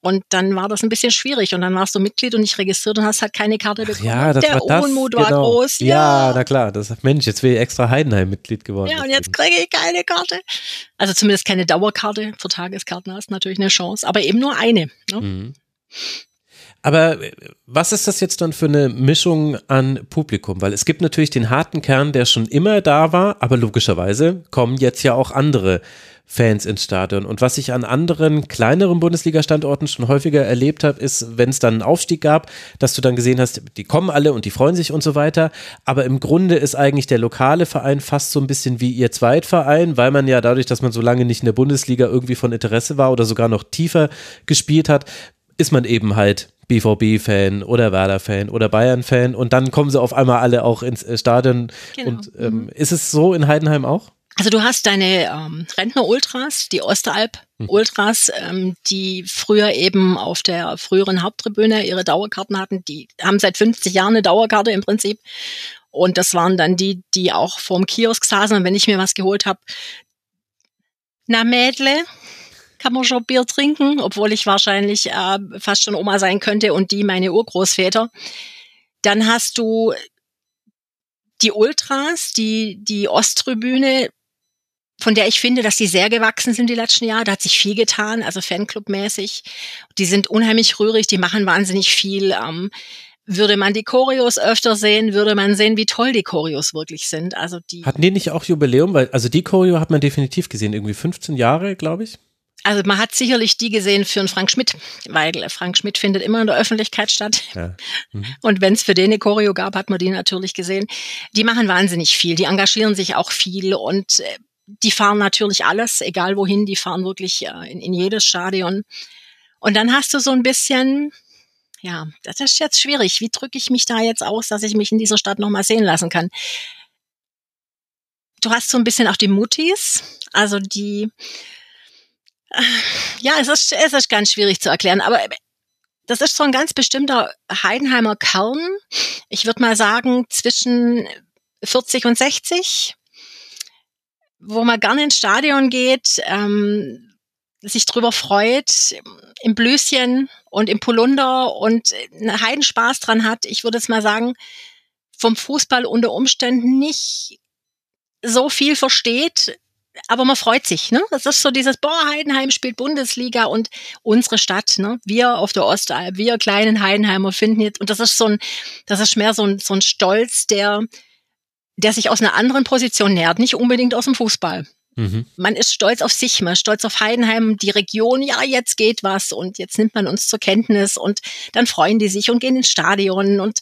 Und dann war das ein bisschen schwierig und dann warst du Mitglied und nicht registriert und hast halt keine Karte bekommen. Ja, das Der war das, Unmut genau. war groß. Ja, Ja, na klar. Das, Mensch, jetzt will ich extra Heidenheim-Mitglied geworden. ja, und jetzt kriege ich keine Karte. Also zumindest keine Dauerkarte. Für Tageskarten hast du natürlich eine Chance, aber eben nur eine. Ne? Mhm. Aber äh, was ist das jetzt dann für eine Mischung an Publikum? Weil es gibt natürlich den harten Kern, der schon immer da war, aber logischerweise kommen jetzt ja auch andere Fans ins Stadion. Und was ich an anderen kleineren Bundesliga-Standorten schon häufiger erlebt habe, ist, wenn es dann einen Aufstieg gab, dass du dann gesehen hast, die kommen alle und die freuen sich und so weiter. Aber im Grunde ist eigentlich der lokale Verein fast so ein bisschen wie ihr Zweitverein, weil man ja dadurch, dass man so lange nicht in der Bundesliga irgendwie von Interesse war oder sogar noch tiefer gespielt hat, ist man eben halt BVB-Fan oder Werder-Fan oder Bayern-Fan und dann kommen sie auf einmal alle auch ins äh, Stadion. Genau. Und ähm, ist es so in Heidenheim auch? Also du hast deine ähm, Rentner-Ultras, die Osteralp-Ultras, ähm, die früher eben auf der früheren Haupttribüne ihre Dauerkarten hatten. Die haben seit 50 Jahren eine Dauerkarte im Prinzip. Und das waren dann die, die auch vorm Kiosk saßen. Und wenn ich mir was geholt habe, na Mädle, kann man schon Bier trinken, obwohl ich wahrscheinlich äh, fast schon Oma sein könnte und die meine Urgroßväter. Dann hast du die Ultras, die, die Osttribüne, von der ich finde, dass die sehr gewachsen sind die letzten Jahre. Da hat sich viel getan, also Fanclub-mäßig. Die sind unheimlich rührig, die machen wahnsinnig viel. Ähm, würde man die Choreos öfter sehen, würde man sehen, wie toll die Choreos wirklich sind. Also die, Hatten die nicht auch Jubiläum? Weil, also die Choreo hat man definitiv gesehen, irgendwie 15 Jahre, glaube ich. Also man hat sicherlich die gesehen für einen Frank Schmidt, weil Frank Schmidt findet immer in der Öffentlichkeit statt. Ja. Mhm. Und wenn es für den eine Choreo gab, hat man die natürlich gesehen. Die machen wahnsinnig viel, die engagieren sich auch viel und äh, die fahren natürlich alles, egal wohin, die fahren wirklich äh, in, in jedes Stadion. Und dann hast du so ein bisschen, ja, das ist jetzt schwierig. Wie drücke ich mich da jetzt aus, dass ich mich in dieser Stadt nochmal sehen lassen kann? Du hast so ein bisschen auch die Muttis, also die, ja, es ist, es ist ganz schwierig zu erklären, aber das ist so ein ganz bestimmter Heidenheimer Kern. Ich würde mal sagen, zwischen 40 und 60 wo man gerne ins Stadion geht, ähm, sich drüber freut, im Blüschen und im Polunder und einen Heidenspaß dran hat. Ich würde es mal sagen, vom Fußball unter Umständen nicht so viel versteht, aber man freut sich, ne? Das ist so dieses, boah, Heidenheim spielt Bundesliga und unsere Stadt, ne? Wir auf der Ostalb, wir kleinen Heidenheimer finden jetzt, und das ist so ein, das ist mehr so ein, so ein Stolz, der, der sich aus einer anderen Position nähert, nicht unbedingt aus dem Fußball. Mhm. Man ist stolz auf sich, man ist stolz auf Heidenheim, die Region, ja, jetzt geht was und jetzt nimmt man uns zur Kenntnis und dann freuen die sich und gehen ins Stadion und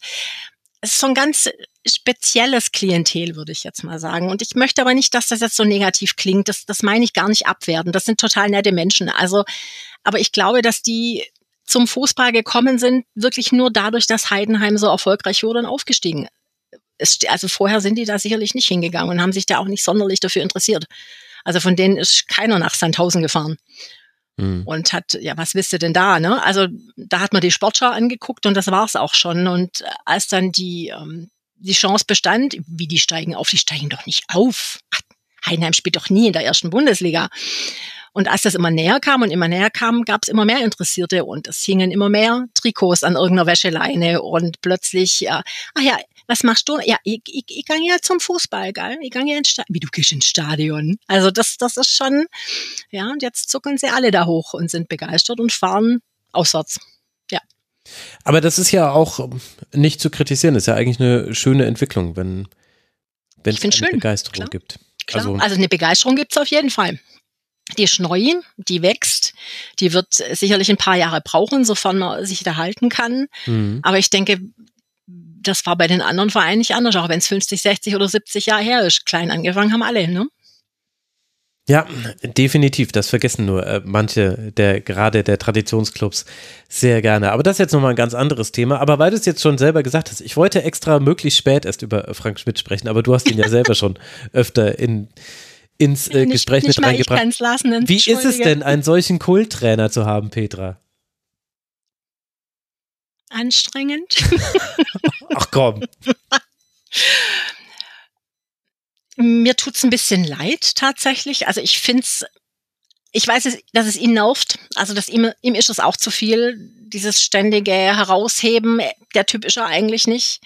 es ist so ein ganz spezielles Klientel, würde ich jetzt mal sagen. Und ich möchte aber nicht, dass das jetzt so negativ klingt. Das, das meine ich gar nicht abwerten. Das sind total nette Menschen. Also, aber ich glaube, dass die zum Fußball gekommen sind, wirklich nur dadurch, dass Heidenheim so erfolgreich wurde und aufgestiegen ist. Also vorher sind die da sicherlich nicht hingegangen und haben sich da auch nicht sonderlich dafür interessiert. Also von denen ist keiner nach Sandhausen gefahren Mhm. und hat, ja, was wisst ihr denn da, ne? Also da hat man die Sportschau angeguckt und das war's auch schon. Und als dann die, ähm, die Chance bestand, wie die steigen auf, die steigen doch nicht auf. Ach, Heidenheim spielt doch nie in der ersten Bundesliga. Und als das immer näher kam und immer näher kam, gab es immer mehr Interessierte und es hingen immer mehr Trikots an irgendeiner Wäscheleine und plötzlich, ja, ach ja, was machst du? Ja, ich, ich, ich gehe ja zum Fußball, geil. Ich gehe ja ins Stadion. Wie, du gehst ins Stadion? Also das, das ist schon, ja, und jetzt zucken sie alle da hoch und sind begeistert und fahren auswärts. Ja. Aber das ist ja auch nicht zu kritisieren. Das ist ja eigentlich eine schöne Entwicklung, wenn, wenn es eine schön, Begeisterung klar. gibt. Klar. Also, Also, eine Begeisterung gibt's auf jeden Fall. Die ist neu, die wächst, die wird sicherlich ein paar Jahre brauchen, sofern man sich da halten kann. mhm. Aber ich denke, das war bei den anderen Vereinen nicht anders, auch wenn es 50, 60 oder 70 Jahre her ist. Klein angefangen haben alle, ne? Ja, definitiv. Das vergessen nur äh, manche der gerade der Traditionsclubs sehr gerne. Aber das ist jetzt nochmal ein ganz anderes Thema. Aber weil du es jetzt schon selber gesagt hast, ich wollte extra möglichst spät erst über Frank Schmidt sprechen, aber du hast ihn ja selber schon öfter in, ins äh, Nicht- Gespräch nicht mit mal ich reingebracht. lassen, Wie ist es denn, einen solchen Kulttrainer zu haben, Petra? Anstrengend. Ach komm. Mir tut's ein bisschen leid tatsächlich. Also ich find's, ich weiß, dass es ihn nervt. Also dass ihm, ihm ist es auch zu viel, dieses ständige Herausheben. Der Typ ist er eigentlich nicht.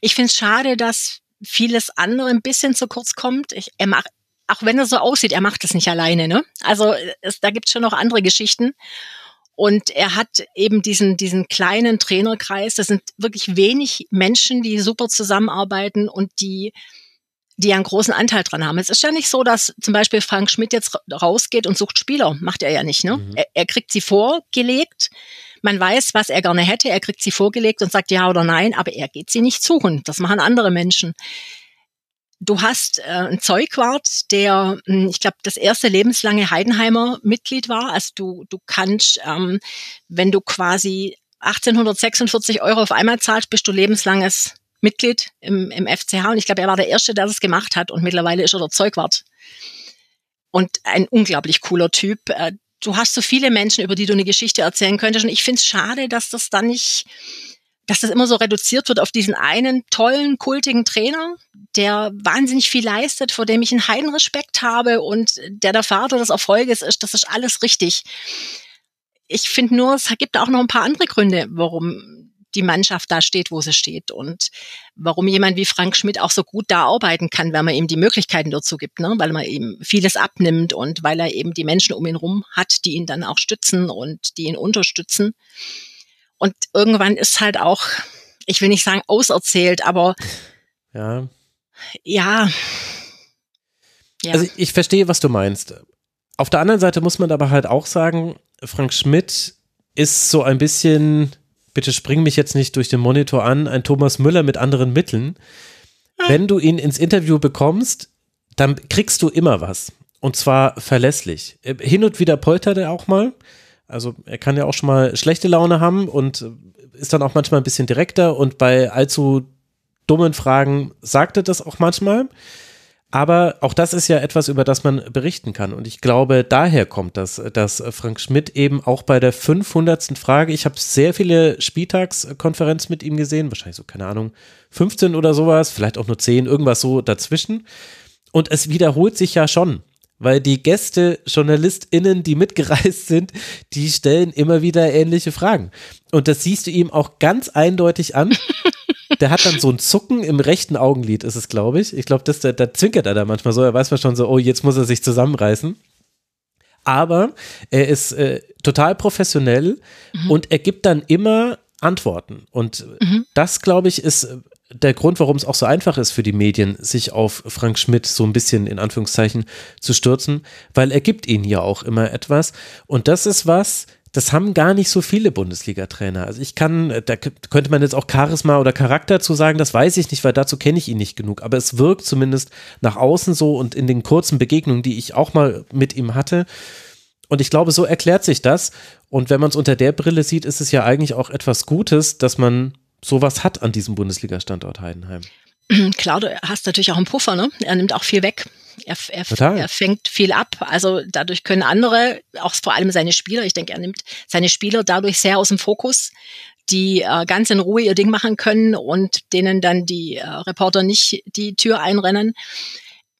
Ich find's schade, dass vieles andere ein bisschen zu kurz kommt. Ich, er macht, auch wenn er so aussieht, er macht es nicht alleine. Ne? Also es, da gibt's schon noch andere Geschichten. Und er hat eben diesen, diesen kleinen Trainerkreis. Das sind wirklich wenig Menschen, die super zusammenarbeiten und die, die einen großen Anteil dran haben. Es ist ja nicht so, dass zum Beispiel Frank Schmidt jetzt rausgeht und sucht Spieler. Macht er ja nicht. Ne? Mhm. Er, er kriegt sie vorgelegt. Man weiß, was er gerne hätte. Er kriegt sie vorgelegt und sagt ja oder nein, aber er geht sie nicht suchen. Das machen andere Menschen. Du hast äh, einen Zeugwart, der, hm, ich glaube, das erste lebenslange Heidenheimer Mitglied war. Also du, du kannst, ähm, wenn du quasi 1846 Euro auf einmal zahlst, bist du lebenslanges Mitglied im, im FCH. Und ich glaube, er war der Erste, der das gemacht hat. Und mittlerweile ist er der Zeugwart. Und ein unglaublich cooler Typ. Äh, du hast so viele Menschen, über die du eine Geschichte erzählen könntest. Und ich finde es schade, dass das dann nicht dass das immer so reduziert wird auf diesen einen tollen, kultigen Trainer, der wahnsinnig viel leistet, vor dem ich einen Heidenrespekt habe und der der Vater des Erfolges ist. Das ist alles richtig. Ich finde nur, es gibt auch noch ein paar andere Gründe, warum die Mannschaft da steht, wo sie steht und warum jemand wie Frank Schmidt auch so gut da arbeiten kann, wenn man ihm die Möglichkeiten dazu gibt, ne? weil man ihm vieles abnimmt und weil er eben die Menschen um ihn rum hat, die ihn dann auch stützen und die ihn unterstützen. Und irgendwann ist halt auch, ich will nicht sagen auserzählt, aber ja. Ja. ja. Also ich verstehe, was du meinst. Auf der anderen Seite muss man aber halt auch sagen, Frank Schmidt ist so ein bisschen, bitte spring mich jetzt nicht durch den Monitor an, ein Thomas Müller mit anderen Mitteln. Wenn du ihn ins Interview bekommst, dann kriegst du immer was. Und zwar verlässlich. Hin und wieder poltert er auch mal. Also er kann ja auch schon mal schlechte Laune haben und ist dann auch manchmal ein bisschen direkter und bei allzu dummen Fragen sagt er das auch manchmal. Aber auch das ist ja etwas, über das man berichten kann. Und ich glaube, daher kommt das, dass Frank Schmidt eben auch bei der 500. Frage, ich habe sehr viele Spieltagskonferenzen mit ihm gesehen, wahrscheinlich so, keine Ahnung, 15 oder sowas, vielleicht auch nur 10, irgendwas so dazwischen. Und es wiederholt sich ja schon weil die Gäste, JournalistInnen, die mitgereist sind, die stellen immer wieder ähnliche Fragen. Und das siehst du ihm auch ganz eindeutig an. Der hat dann so ein Zucken im rechten Augenlid, ist es, glaube ich. Ich glaube, da, da zwinkert er da manchmal so. Er weiß man schon so, oh, jetzt muss er sich zusammenreißen. Aber er ist äh, total professionell mhm. und er gibt dann immer Antworten. Und mhm. das, glaube ich, ist der Grund, warum es auch so einfach ist für die Medien, sich auf Frank Schmidt so ein bisschen in Anführungszeichen zu stürzen, weil er gibt ihnen ja auch immer etwas. Und das ist was, das haben gar nicht so viele Bundesliga-Trainer. Also ich kann, da könnte man jetzt auch Charisma oder Charakter zu sagen, das weiß ich nicht, weil dazu kenne ich ihn nicht genug. Aber es wirkt zumindest nach außen so und in den kurzen Begegnungen, die ich auch mal mit ihm hatte. Und ich glaube, so erklärt sich das. Und wenn man es unter der Brille sieht, ist es ja eigentlich auch etwas Gutes, dass man sowas hat an diesem Bundesliga-Standort Heidenheim. Klar, du hast natürlich auch einen Puffer, ne? Er nimmt auch viel weg. Er, er, er, fängt viel ab. Also dadurch können andere, auch vor allem seine Spieler, ich denke, er nimmt seine Spieler dadurch sehr aus dem Fokus, die äh, ganz in Ruhe ihr Ding machen können und denen dann die äh, Reporter nicht die Tür einrennen.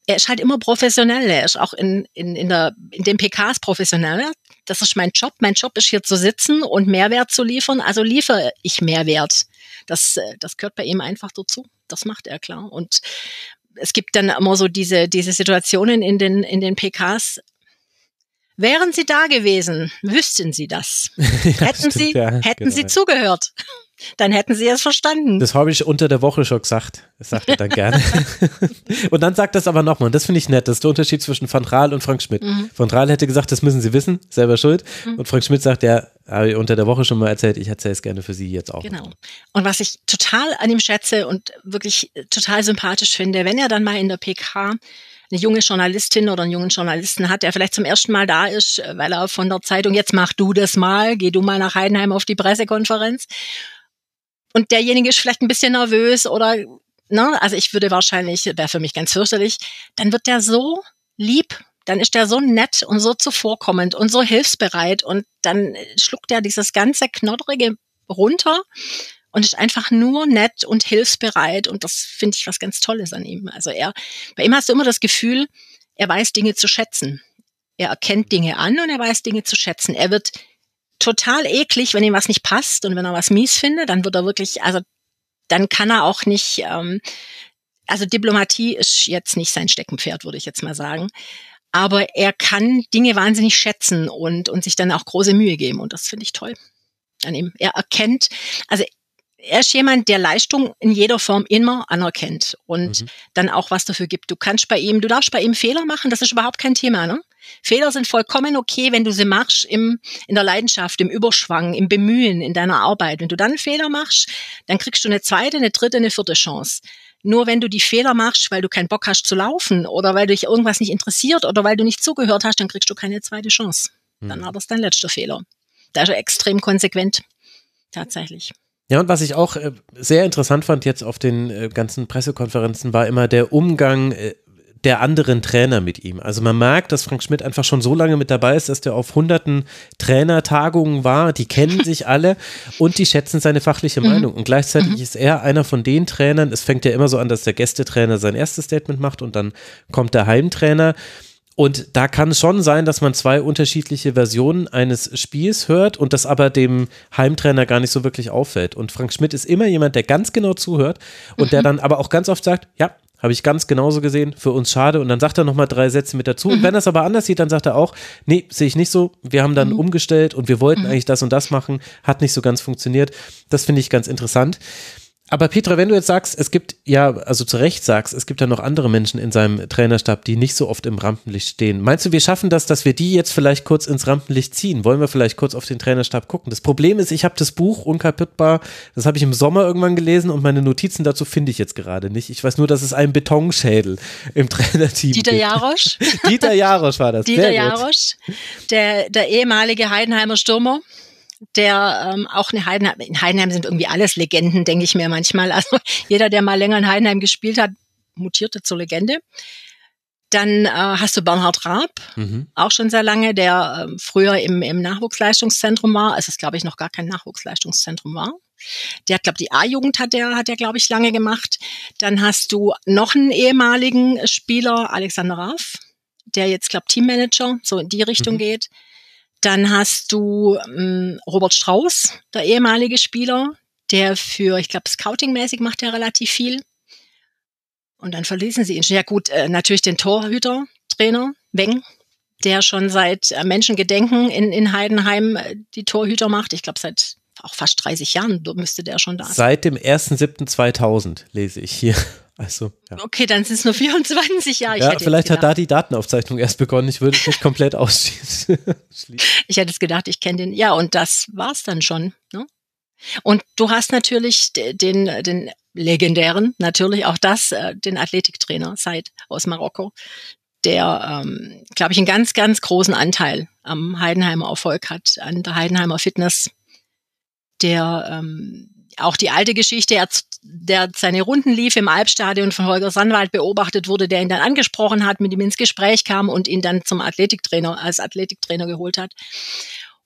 Er ist halt immer professionell. Er ist auch in, in, in, der, in den PKs professionell. Das ist mein Job. Mein Job ist hier zu sitzen und Mehrwert zu liefern. Also liefere ich Mehrwert. Das, äh, das gehört bei ihm einfach dazu. Das macht er klar. Und es gibt dann immer so diese, diese Situationen in den, in den PKs, Wären Sie da gewesen, wüssten Sie das. ja, hätten stimmt, Sie, ja, hätten genau. Sie zugehört dann hätten sie es verstanden. Das habe ich unter der Woche schon gesagt. Das sagt er dann gerne. und dann sagt das aber nochmal, und das finde ich nett, das ist der Unterschied zwischen Van Raal und Frank Schmidt. Mhm. Van Raal hätte gesagt, das müssen sie wissen, selber schuld. Mhm. Und Frank Schmidt sagt, ja, habe ich unter der Woche schon mal erzählt, ich erzähle es gerne für Sie jetzt auch. Genau. Und was ich total an ihm schätze und wirklich total sympathisch finde, wenn er dann mal in der PK eine junge Journalistin oder einen jungen Journalisten hat, der vielleicht zum ersten Mal da ist, weil er von der Zeitung, jetzt mach du das mal, geh du mal nach Heidenheim auf die Pressekonferenz und derjenige ist vielleicht ein bisschen nervös oder, ne, also ich würde wahrscheinlich, wäre für mich ganz fürchterlich, dann wird der so lieb, dann ist der so nett und so zuvorkommend und so hilfsbereit und dann schluckt er dieses ganze Knoddrige runter und ist einfach nur nett und hilfsbereit und das finde ich was ganz Tolles an ihm. Also er, bei ihm hast du immer das Gefühl, er weiß Dinge zu schätzen. Er erkennt Dinge an und er weiß Dinge zu schätzen. Er wird total eklig, wenn ihm was nicht passt und wenn er was mies findet, dann wird er wirklich, also dann kann er auch nicht, ähm, also Diplomatie ist jetzt nicht sein Steckenpferd, würde ich jetzt mal sagen. Aber er kann Dinge wahnsinnig schätzen und, und sich dann auch große Mühe geben. Und das finde ich toll an ihm. Er erkennt, also er ist jemand, der Leistung in jeder Form immer anerkennt und mhm. dann auch was dafür gibt. Du kannst bei ihm, du darfst bei ihm Fehler machen, das ist überhaupt kein Thema, ne? Fehler sind vollkommen okay, wenn du sie machst im, in der Leidenschaft, im Überschwang, im Bemühen, in deiner Arbeit. Wenn du dann einen Fehler machst, dann kriegst du eine zweite, eine dritte, eine vierte Chance. Nur wenn du die Fehler machst, weil du keinen Bock hast zu laufen oder weil dich irgendwas nicht interessiert oder weil du nicht zugehört hast, dann kriegst du keine zweite Chance. Dann mhm. war das dein letzter Fehler. Da ist er extrem konsequent. Tatsächlich. Ja, und was ich auch äh, sehr interessant fand jetzt auf den äh, ganzen Pressekonferenzen, war immer der Umgang äh, der anderen Trainer mit ihm. Also man merkt, dass Frank Schmidt einfach schon so lange mit dabei ist, dass der auf hunderten Trainertagungen war, die kennen sich alle und die schätzen seine fachliche mhm. Meinung. Und gleichzeitig mhm. ist er einer von den Trainern, es fängt ja immer so an, dass der Gästetrainer sein erstes Statement macht und dann kommt der Heimtrainer. Und da kann es schon sein, dass man zwei unterschiedliche Versionen eines Spiels hört und das aber dem Heimtrainer gar nicht so wirklich auffällt. Und Frank Schmidt ist immer jemand, der ganz genau zuhört und mhm. der dann aber auch ganz oft sagt, ja, habe ich ganz genauso gesehen, für uns schade. Und dann sagt er nochmal drei Sätze mit dazu. Mhm. Und wenn er es aber anders sieht, dann sagt er auch, nee, sehe ich nicht so. Wir haben dann mhm. umgestellt und wir wollten mhm. eigentlich das und das machen. Hat nicht so ganz funktioniert. Das finde ich ganz interessant. Aber Petra, wenn du jetzt sagst, es gibt ja, also zu Recht sagst, es gibt ja noch andere Menschen in seinem Trainerstab, die nicht so oft im Rampenlicht stehen. Meinst du, wir schaffen das, dass wir die jetzt vielleicht kurz ins Rampenlicht ziehen? Wollen wir vielleicht kurz auf den Trainerstab gucken? Das Problem ist, ich habe das Buch unkaputtbar, das habe ich im Sommer irgendwann gelesen und meine Notizen dazu finde ich jetzt gerade nicht. Ich weiß nur, dass es einen Betonschädel im Trainerteam Dieter gibt. Jarosch. Dieter Jarosch war das. Dieter Jarosch, der, der ehemalige Heidenheimer Stürmer der ähm, auch eine Heidenheim, in Heidenheim sind irgendwie alles Legenden, denke ich mir manchmal. Also jeder, der mal länger in Heidenheim gespielt hat, mutierte zur Legende. Dann äh, hast du Bernhard Raab, mhm. auch schon sehr lange, der äh, früher im, im Nachwuchsleistungszentrum war, als es, glaube ich, noch gar kein Nachwuchsleistungszentrum war. Der hat, glaube die A-Jugend hat der, hat der, glaube ich, lange gemacht. Dann hast du noch einen ehemaligen Spieler, Alexander Raff, der jetzt, glaube Teammanager, so in die Richtung mhm. geht. Dann hast du ähm, Robert Strauß, der ehemalige Spieler, der für, ich glaube, Scouting-mäßig macht er relativ viel. Und dann verließen sie ihn. Ja gut, äh, natürlich den Torhüter, Trainer, Weng, der schon seit äh, Menschengedenken in, in Heidenheim äh, die Torhüter macht. Ich glaube, seit auch fast 30 Jahren müsste der schon da sein. Seit dem 1.7.2000 lese ich hier. Also, ja. Okay, dann sind es nur 24 Jahre. Ich ja, vielleicht hat da die Datenaufzeichnung erst begonnen. Ich würde es nicht komplett ausschließen. ich hätte es gedacht, ich kenne den. Ja, und das war's dann schon. Ne? Und du hast natürlich den, den legendären, natürlich auch das, äh, den Athletiktrainer Said aus Marokko, der, ähm, glaube ich, einen ganz, ganz großen Anteil am Heidenheimer Erfolg hat, an der Heidenheimer Fitness, der ähm, auch die alte Geschichte, er, der seine Runden lief im Albstadion von Holger Sandwald beobachtet wurde, der ihn dann angesprochen hat, mit ihm ins Gespräch kam und ihn dann zum Athletiktrainer, als Athletiktrainer geholt hat.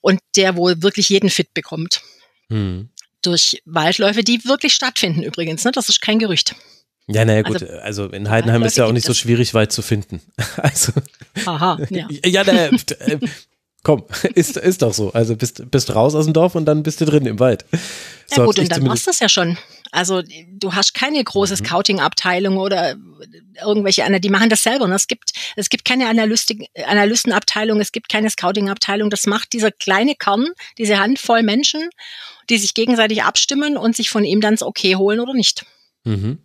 Und der wohl wirklich jeden fit bekommt. Mhm. Durch Waldläufe, die wirklich stattfinden übrigens, ne? Das ist kein Gerücht. Ja, naja, gut, also, also in Heidenheim ist ja auch nicht so schwierig weit zu finden. Also. Aha, ja. ja, naja, Komm, ist, ist doch so. Also bist, bist raus aus dem Dorf und dann bist du drin im Wald. So ja gut, und dann machst du das ja schon. Also du hast keine große mhm. Scouting-Abteilung oder irgendwelche anderen, die machen das selber. Ne? Es gibt, es gibt keine Analystenabteilung, es gibt keine Scouting-Abteilung. Das macht dieser kleine Kern, diese Handvoll Menschen, die sich gegenseitig abstimmen und sich von ihm dann das Okay holen oder nicht. Mhm.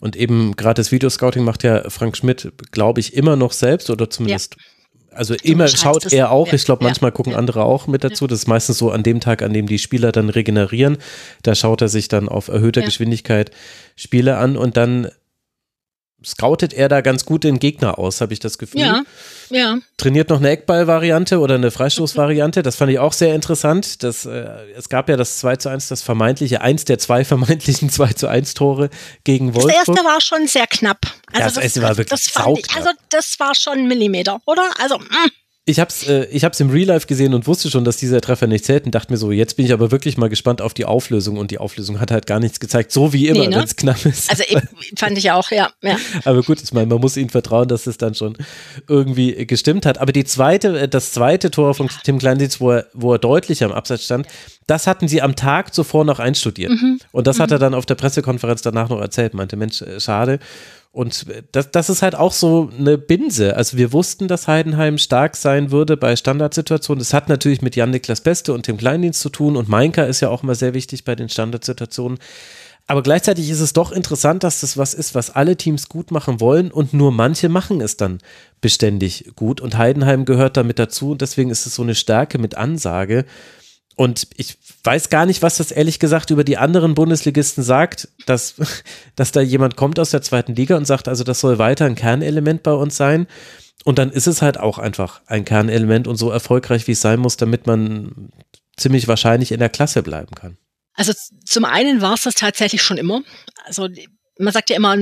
Und eben gerade das Videoscouting macht ja Frank Schmidt, glaube ich, immer noch selbst oder zumindest ja also immer schaut er auch, ich glaube, manchmal gucken andere auch mit dazu. Das ist meistens so an dem Tag, an dem die Spieler dann regenerieren. Da schaut er sich dann auf erhöhter. Geschwindigkeit Spiele an und dann scoutet er da ganz gut den Gegner aus, habe ich das Gefühl. Ja, ja. Trainiert noch eine Eckball-Variante oder eine Freistoß-Variante. Das fand ich auch sehr interessant. Das, äh, es gab ja das 2 zu 1, das vermeintliche, eins der zwei vermeintlichen 2 zu 1 Tore gegen Wolfsburg. Das erste war schon sehr knapp. Also das, das erste war wirklich das ich, Also das war schon ein Millimeter, oder? Also, mh. Ich habe es äh, ich hab's im Real Life gesehen und wusste schon, dass dieser Treffer nicht zählt und dachte mir so, jetzt bin ich aber wirklich mal gespannt auf die Auflösung und die Auflösung hat halt gar nichts gezeigt, so wie immer, nee, ne? wenn es knapp ist. Also fand ich auch, ja, ja. Aber gut, ich meine, man muss ihnen vertrauen, dass es dann schon irgendwie gestimmt hat. Aber die zweite, äh, das zweite Tor von Tim Kleindienst, wo er, wo er deutlich am Abseits stand, das hatten sie am Tag zuvor noch einstudiert. Mhm. Und das mhm. hat er dann auf der Pressekonferenz danach noch erzählt, meinte, Mensch, äh, schade. Und das, das ist halt auch so eine Binse. Also wir wussten, dass Heidenheim stark sein würde bei Standardsituationen. Das hat natürlich mit Jan-Niklas Beste und dem Kleindienst zu tun und Mainka ist ja auch immer sehr wichtig bei den Standardsituationen. Aber gleichzeitig ist es doch interessant, dass das was ist, was alle Teams gut machen wollen und nur manche machen es dann beständig gut und Heidenheim gehört damit dazu und deswegen ist es so eine Stärke mit Ansage. Und ich weiß gar nicht, was das ehrlich gesagt über die anderen Bundesligisten sagt, dass, dass da jemand kommt aus der zweiten Liga und sagt, also das soll weiter ein Kernelement bei uns sein. Und dann ist es halt auch einfach ein Kernelement und so erfolgreich, wie es sein muss, damit man ziemlich wahrscheinlich in der Klasse bleiben kann. Also zum einen war es das tatsächlich schon immer. Also man sagt ja immer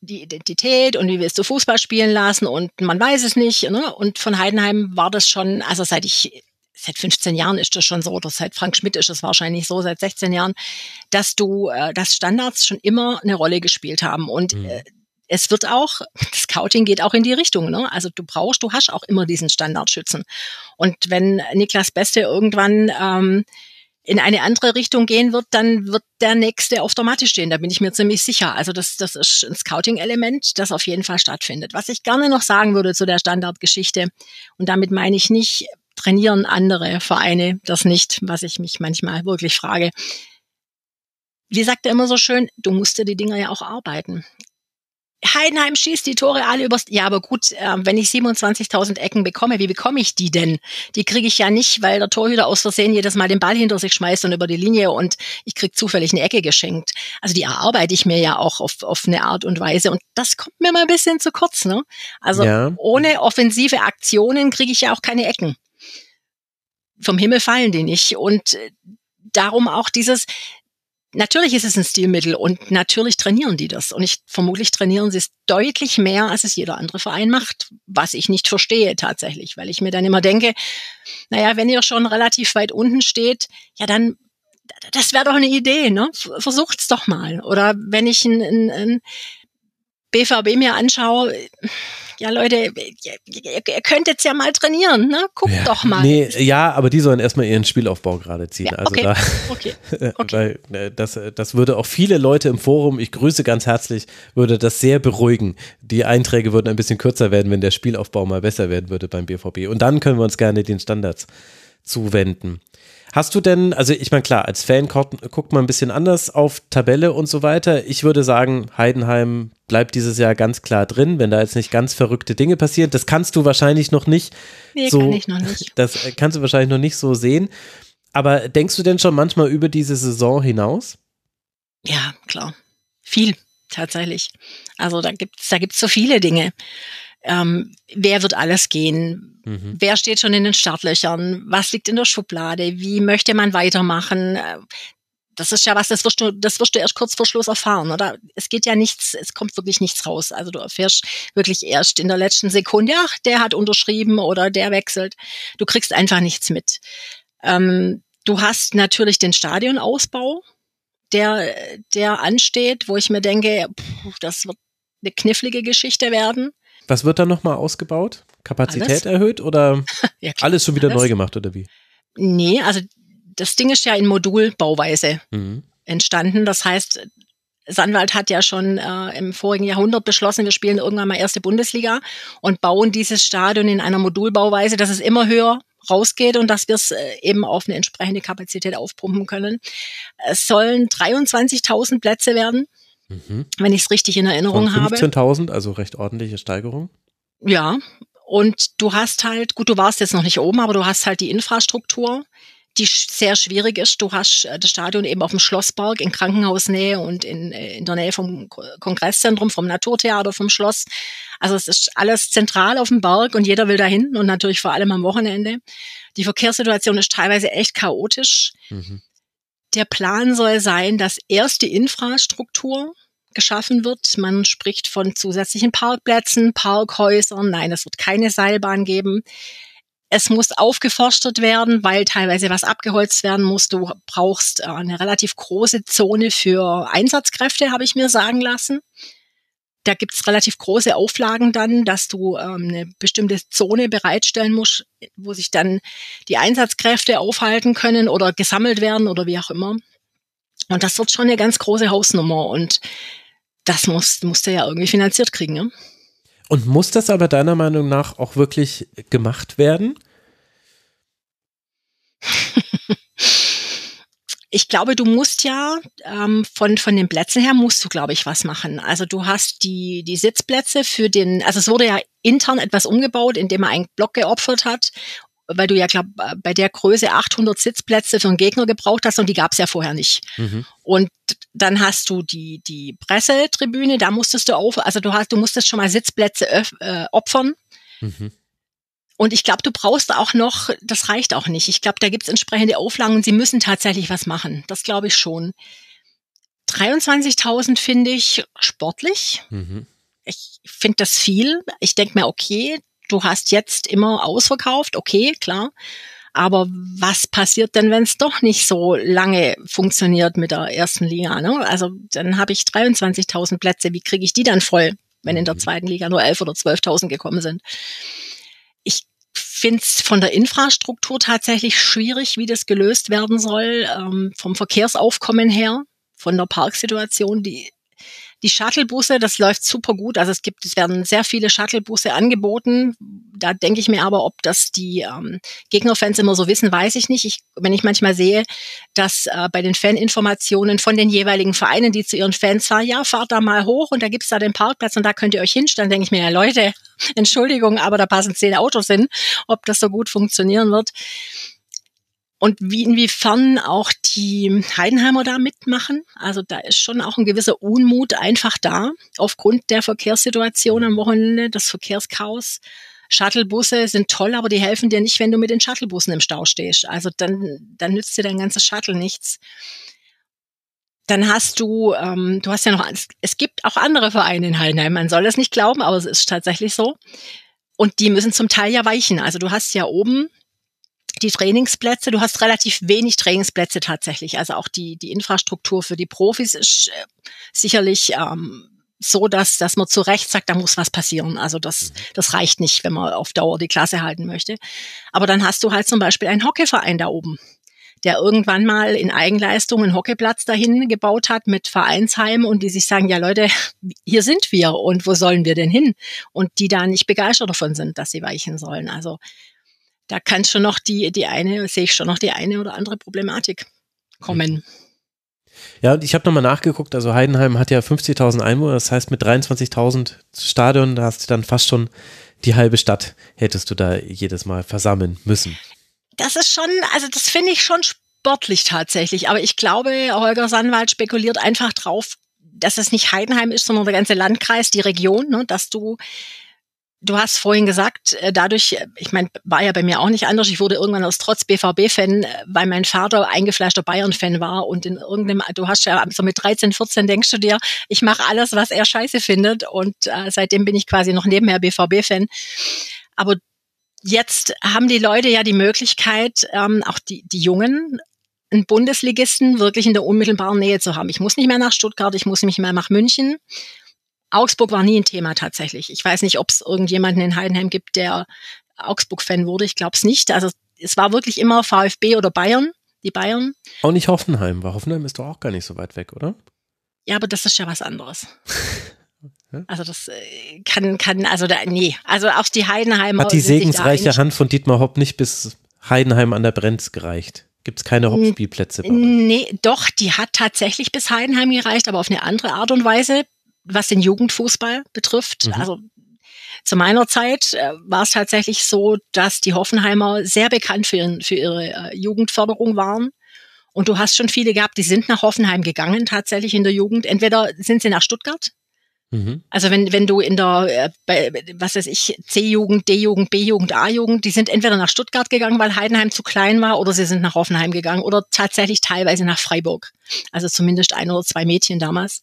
die Identität und wie willst du Fußball spielen lassen und man weiß es nicht. Ne? Und von Heidenheim war das schon, also seit ich seit 15 Jahren ist das schon so, oder seit Frank Schmidt ist es wahrscheinlich so, seit 16 Jahren, dass du, äh, dass Standards schon immer eine Rolle gespielt haben. Und mhm. äh, es wird auch, das Scouting geht auch in die Richtung. Ne? Also du brauchst, du hast auch immer diesen Standardschützen. Und wenn Niklas Beste irgendwann ähm, in eine andere Richtung gehen wird, dann wird der nächste auf der Matte stehen. Da bin ich mir ziemlich sicher. Also das, das ist ein Scouting-Element, das auf jeden Fall stattfindet. Was ich gerne noch sagen würde zu der Standardgeschichte, und damit meine ich nicht, trainieren andere Vereine das nicht, was ich mich manchmal wirklich frage. Wie sagt er immer so schön, du musst dir die Dinger ja auch arbeiten. Heidenheim schießt die Tore alle übers. Ja, aber gut, äh, wenn ich 27.000 Ecken bekomme, wie bekomme ich die denn? Die kriege ich ja nicht, weil der Torhüter aus Versehen jedes Mal den Ball hinter sich schmeißt und über die Linie und ich krieg zufällig eine Ecke geschenkt. Also die erarbeite ich mir ja auch auf, auf eine Art und Weise und das kommt mir mal ein bisschen zu kurz. Ne? Also ja. ohne offensive Aktionen kriege ich ja auch keine Ecken vom Himmel fallen die nicht. Und äh, darum auch dieses, natürlich ist es ein Stilmittel und natürlich trainieren die das. Und ich vermutlich trainieren sie es deutlich mehr, als es jeder andere Verein macht, was ich nicht verstehe tatsächlich, weil ich mir dann immer denke, naja, wenn ihr schon relativ weit unten steht, ja dann das wäre doch eine Idee, ne? Versucht's doch mal. Oder wenn ich ein, ein, ein BVB mir anschaue, ja Leute, ihr, ihr könnt jetzt ja mal trainieren, ne? Guckt ja, doch mal. Nee, ja, aber die sollen erstmal ihren Spielaufbau gerade ziehen. Ja, also okay, da, okay, okay. weil äh, das, äh, das würde auch viele Leute im Forum, ich grüße ganz herzlich, würde das sehr beruhigen. Die Einträge würden ein bisschen kürzer werden, wenn der Spielaufbau mal besser werden würde beim BVB. Und dann können wir uns gerne den Standards zuwenden. Hast du denn, also ich meine, klar, als Fan guckt, man ein bisschen anders auf Tabelle und so weiter. Ich würde sagen, Heidenheim bleibt dieses Jahr ganz klar drin, wenn da jetzt nicht ganz verrückte Dinge passieren. Das kannst du wahrscheinlich noch nicht nee, so. Kann ich noch nicht. Das kannst du wahrscheinlich noch nicht so sehen. Aber denkst du denn schon manchmal über diese Saison hinaus? Ja, klar. Viel, tatsächlich. Also da gibt's, da gibt's so viele Dinge. Ähm, wer wird alles gehen? Mhm. Wer steht schon in den Startlöchern? Was liegt in der Schublade? Wie möchte man weitermachen? Äh, das ist ja was, das wirst du, das wirst du erst kurz vor Schluss erfahren, oder? Es geht ja nichts, es kommt wirklich nichts raus. Also du erfährst wirklich erst in der letzten Sekunde, ach, der hat unterschrieben oder der wechselt. Du kriegst einfach nichts mit. Ähm, du hast natürlich den Stadionausbau, der, der ansteht, wo ich mir denke, pff, das wird eine knifflige Geschichte werden. Was wird da nochmal ausgebaut? Kapazität alles? erhöht oder ja, alles schon wieder alles. neu gemacht oder wie? Nee, also das Ding ist ja in Modulbauweise mhm. entstanden. Das heißt, Sandwald hat ja schon äh, im vorigen Jahrhundert beschlossen, wir spielen irgendwann mal erste Bundesliga und bauen dieses Stadion in einer Modulbauweise, dass es immer höher rausgeht und dass wir es äh, eben auf eine entsprechende Kapazität aufpumpen können. Es sollen 23.000 Plätze werden, mhm. wenn ich es richtig in Erinnerung Von 15 habe. 15.000, also recht ordentliche Steigerung. Ja, und du hast halt, gut, du warst jetzt noch nicht oben, aber du hast halt die Infrastruktur die sehr schwierig ist. Du hast äh, das Stadion eben auf dem Schlossberg in Krankenhausnähe und in, äh, in der Nähe vom Kongresszentrum, vom Naturtheater, vom Schloss. Also es ist alles zentral auf dem Berg und jeder will dahin und natürlich vor allem am Wochenende. Die Verkehrssituation ist teilweise echt chaotisch. Mhm. Der Plan soll sein, dass erst die Infrastruktur geschaffen wird. Man spricht von zusätzlichen Parkplätzen, Parkhäusern. Nein, es wird keine Seilbahn geben. es muss aufgeforstet werden, weil teilweise was abgeholzt werden muss. Du brauchst äh, eine relativ große Zone für Einsatzkräfte, habe ich mir sagen lassen. Da gibt's relativ große Auflagen dann, dass du ähm, eine bestimmte Zone bereitstellen musst, wo sich dann die Einsatzkräfte aufhalten können oder gesammelt werden oder wie auch immer. Und das wird schon eine ganz große Hausnummer und das muss, musst du ja irgendwie finanziert kriegen. Ne? Und muss das aber deiner Meinung nach auch wirklich gemacht werden? Ich glaube, du musst ja ähm, von von den Plätzen her musst du, glaube ich, was machen. Also du hast die die Sitzplätze für den, also es wurde ja intern etwas umgebaut, indem man einen Block geopfert hat weil du ja, glaub, bei der Größe 800 Sitzplätze für einen Gegner gebraucht hast und die gab es ja vorher nicht. Mhm. Und dann hast du die, die Pressetribüne, da musstest du auf, also du hast, du musstest schon mal Sitzplätze äh, opfern. Mhm. Und ich glaube, du brauchst auch noch, das reicht auch nicht. Ich glaube, da gibt es entsprechende Auflagen und sie müssen tatsächlich was machen. Das glaube ich schon. 23.000 finde ich sportlich. Mhm. Ich finde das viel. Ich denke mir, okay, du hast jetzt immer ausverkauft, okay, klar. Aber was passiert denn, wenn es doch nicht so lange funktioniert mit der ersten Liga? Ne? Also dann habe ich 23.000 Plätze. Wie kriege ich die dann voll, wenn in der mhm. zweiten Liga nur 11.000 oder 12.000 gekommen sind? Finde es von der Infrastruktur tatsächlich schwierig, wie das gelöst werden soll, ähm, vom Verkehrsaufkommen her, von der Parksituation. Die die Shuttlebusse, das läuft super gut. Also es gibt, es werden sehr viele Shuttlebusse angeboten. Da denke ich mir aber, ob das die ähm, Gegnerfans immer so wissen, weiß ich nicht. Ich, wenn ich manchmal sehe, dass äh, bei den Faninformationen von den jeweiligen Vereinen, die zu ihren Fans fahren, ja, fahrt da mal hoch und da gibt's da den Parkplatz und da könnt ihr euch hinstellen, denke ich mir, ja Leute, Entschuldigung, aber da passen zehn Autos hin, ob das so gut funktionieren wird und wie inwiefern auch die Heidenheimer da mitmachen. Also da ist schon auch ein gewisser Unmut einfach da aufgrund der Verkehrssituation am Wochenende, das Verkehrschaos. Shuttlebusse sind toll, aber die helfen dir nicht, wenn du mit den Shuttlebussen im Stau stehst. Also dann, dann nützt dir dein ganzes Shuttle nichts. Dann hast du, ähm, du hast ja noch, es gibt auch andere Vereine in Heidenheim. Man soll es nicht glauben, aber es ist tatsächlich so. Und die müssen zum Teil ja weichen. Also du hast ja oben die Trainingsplätze, du hast relativ wenig Trainingsplätze tatsächlich. Also auch die, die Infrastruktur für die Profis ist äh, sicherlich ähm, so, dass, dass man zu Recht sagt, da muss was passieren. Also das, mhm. das reicht nicht, wenn man auf Dauer die Klasse halten möchte. Aber dann hast du halt zum Beispiel einen Hockeyverein da oben, der irgendwann mal in Eigenleistung einen Hockeyplatz dahin gebaut hat mit Vereinsheim und die sich sagen, ja Leute, hier sind wir und wo sollen wir denn hin? Und die da nicht begeistert davon sind, dass sie weichen sollen. Also da kann schon noch die, die eine, sehe ich schon noch die eine oder andere Problematik kommen. Ja, und ich habe nochmal nachgeguckt, also Heidenheim hat ja 50.000 Einwohner, das heißt mit 23.000 Stadion, da hast du dann fast schon die halbe Stadt, hättest du da jedes Mal versammeln müssen. Das ist schon, also das finde ich schon sportlich tatsächlich, aber ich glaube, Holger Sandwald spekuliert einfach drauf, dass es nicht Heidenheim ist, sondern der ganze Landkreis, die Region, ne, dass du Du hast vorhin gesagt, äh, dadurch, äh, ich meine, war ja bei mir auch nicht anders. Ich wurde irgendwann aus Trotz BVB-Fan, äh, weil mein Vater eingefleischter Bayern-Fan war und in irgendeinem, du hast ja so mit 13, 14 denkst du dir, ich mache alles, was er scheiße findet und äh, seitdem bin ich quasi noch nebenher BVB-Fan. Aber jetzt haben die Leute ja die Möglichkeit, ähm, auch die, die Jungen, einen Bundesligisten wirklich in der unmittelbaren Nähe zu haben. Ich muss nicht mehr nach Stuttgart, ich muss nicht mehr nach München. Augsburg war nie ein Thema tatsächlich. Ich weiß nicht, ob es irgendjemanden in Heidenheim gibt, der Augsburg-Fan wurde. Ich glaube es nicht. Also es war wirklich immer VfB oder Bayern, die Bayern. Auch nicht Hoffenheim, weil Hoffenheim ist doch auch gar nicht so weit weg, oder? Ja, aber das ist ja was anderes. Also das äh, kann, kann, also da, nee, also auch die Heidenheimer. Hat die segensreiche Hand von Dietmar Hopp nicht bis Heidenheim an der Brenz gereicht? Gibt es keine Hopp-Spielplätze? Nee, doch, die hat tatsächlich bis Heidenheim gereicht, aber auf eine andere Art und Weise was den Jugendfußball betrifft. Mhm. Also zu meiner Zeit äh, war es tatsächlich so, dass die Hoffenheimer sehr bekannt für, für ihre äh, Jugendförderung waren. Und du hast schon viele gehabt, die sind nach Hoffenheim gegangen, tatsächlich in der Jugend. Entweder sind sie nach Stuttgart. Mhm. Also wenn, wenn du in der, äh, bei, was weiß ich, C-Jugend, D-Jugend, B-Jugend, A-Jugend, die sind entweder nach Stuttgart gegangen, weil Heidenheim zu klein war, oder sie sind nach Hoffenheim gegangen, oder tatsächlich teilweise nach Freiburg. Also zumindest ein oder zwei Mädchen damals.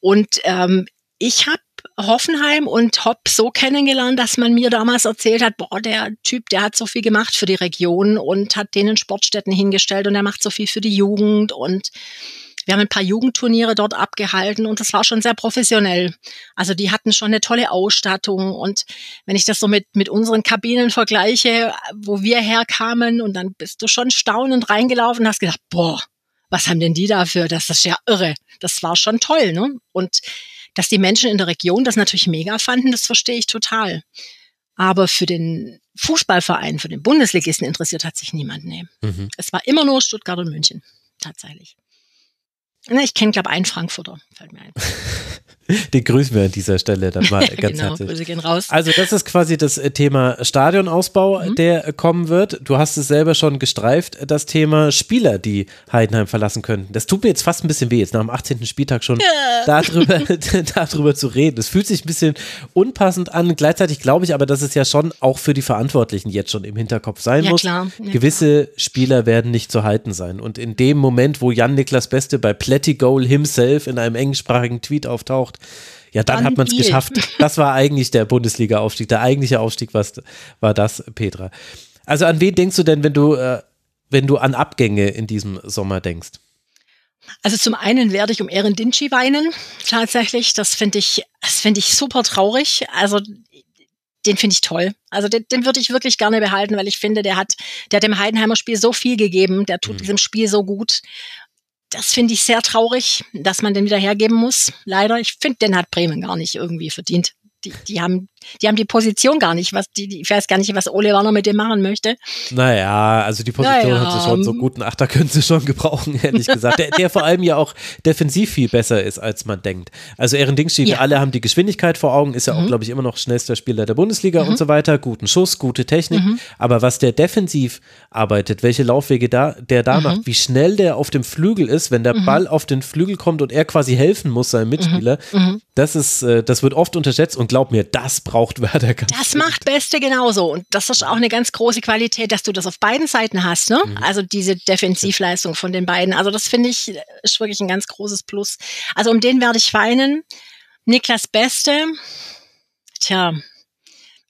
Und ähm, ich habe Hoffenheim und Hopp so kennengelernt, dass man mir damals erzählt hat, boah, der Typ, der hat so viel gemacht für die Region und hat denen Sportstätten hingestellt und er macht so viel für die Jugend und wir haben ein paar Jugendturniere dort abgehalten und das war schon sehr professionell. Also die hatten schon eine tolle Ausstattung und wenn ich das so mit, mit unseren Kabinen vergleiche, wo wir herkamen und dann bist du schon staunend reingelaufen und hast gedacht, boah, was haben denn die dafür? Das ist ja irre. Das war schon toll, ne? Und dass die Menschen in der Region das natürlich mega fanden, das verstehe ich total. Aber für den Fußballverein, für den Bundesligisten interessiert hat sich niemand. Nee. Mhm. Es war immer nur Stuttgart und München, tatsächlich. Ich kenne, glaube einen Frankfurter, fällt mir ein. Den grüßen wir an dieser Stelle dann mal ganz genau, herzlich. Grüße gehen raus. Also das ist quasi das äh, Thema Stadionausbau, mhm. der kommen wird. Du hast es selber schon gestreift, das Thema Spieler, die Heidenheim verlassen könnten. Das tut mir jetzt fast ein bisschen weh, jetzt nach dem 18. Spieltag schon ja. darüber, darüber zu reden. Es fühlt sich ein bisschen unpassend an. Gleichzeitig glaube ich aber, dass es ja schon auch für die Verantwortlichen jetzt schon im Hinterkopf sein ja, muss. Klar. Ja, Gewisse klar. Spieler werden nicht zu halten sein. Und in dem Moment, wo Jan Niklas Beste bei Plätti Goal himself in einem englischsprachigen Tweet auftaucht, gemacht. Ja, dann, hat man es geschafft. Das war eigentlich der Bundesliga-Aufstieg. Der eigentliche Aufstieg was, war das, Petra. Also an wen denkst du denn, wenn du, äh, wenn du an Abgänge in diesem Sommer denkst? Also zum einen werde ich um Ehren Dinci weinen, tatsächlich. Das finde ich, das finde ich super traurig. Also den finde ich toll. Also den, den würde ich wirklich gerne behalten, weil ich finde, der hat, der hat dem Heidenheimer Spiel so viel gegeben, der tut mhm. diesem Spiel so gut das finde ich sehr traurig, dass man den wieder hergeben muss. Leider. Ich finde, den hat Bremen gar nicht irgendwie verdient die, die haben, die haben die Position gar nicht, was die, die ich weiß gar nicht, was Ole Werner mit dem machen möchte. Naja, also die Position naja. hat sie schon so guten Achter können sie schon gebrauchen, ehrlich gesagt. Der, der vor allem ja auch defensiv viel besser ist, als man denkt. Also Ehren Dingschi, ja. alle haben die Geschwindigkeit vor Augen, ist ja auch, mhm. glaube ich, immer noch schnellster Spieler der Bundesliga mhm. und so weiter. Guten Schuss, gute Technik. Mhm. Aber was der defensiv arbeitet, welche Laufwege da, der da mhm. macht, wie schnell der auf dem Flügel ist, wenn der mhm. Ball auf den Flügel kommt und er quasi helfen muss seinem Mitspieler, das ist, äh, das wird oft unterschätzt und glaub mir, das braucht Werder ganz Das macht Beste genauso. Und das ist auch eine ganz große Qualität, dass du das auf beiden Seiten hast, ne? Mhm. Also diese Defensivleistung von den beiden. Also das finde ich ist wirklich ein ganz großes Plus. Also um den werde ich weinen. Niklas Beste, tja,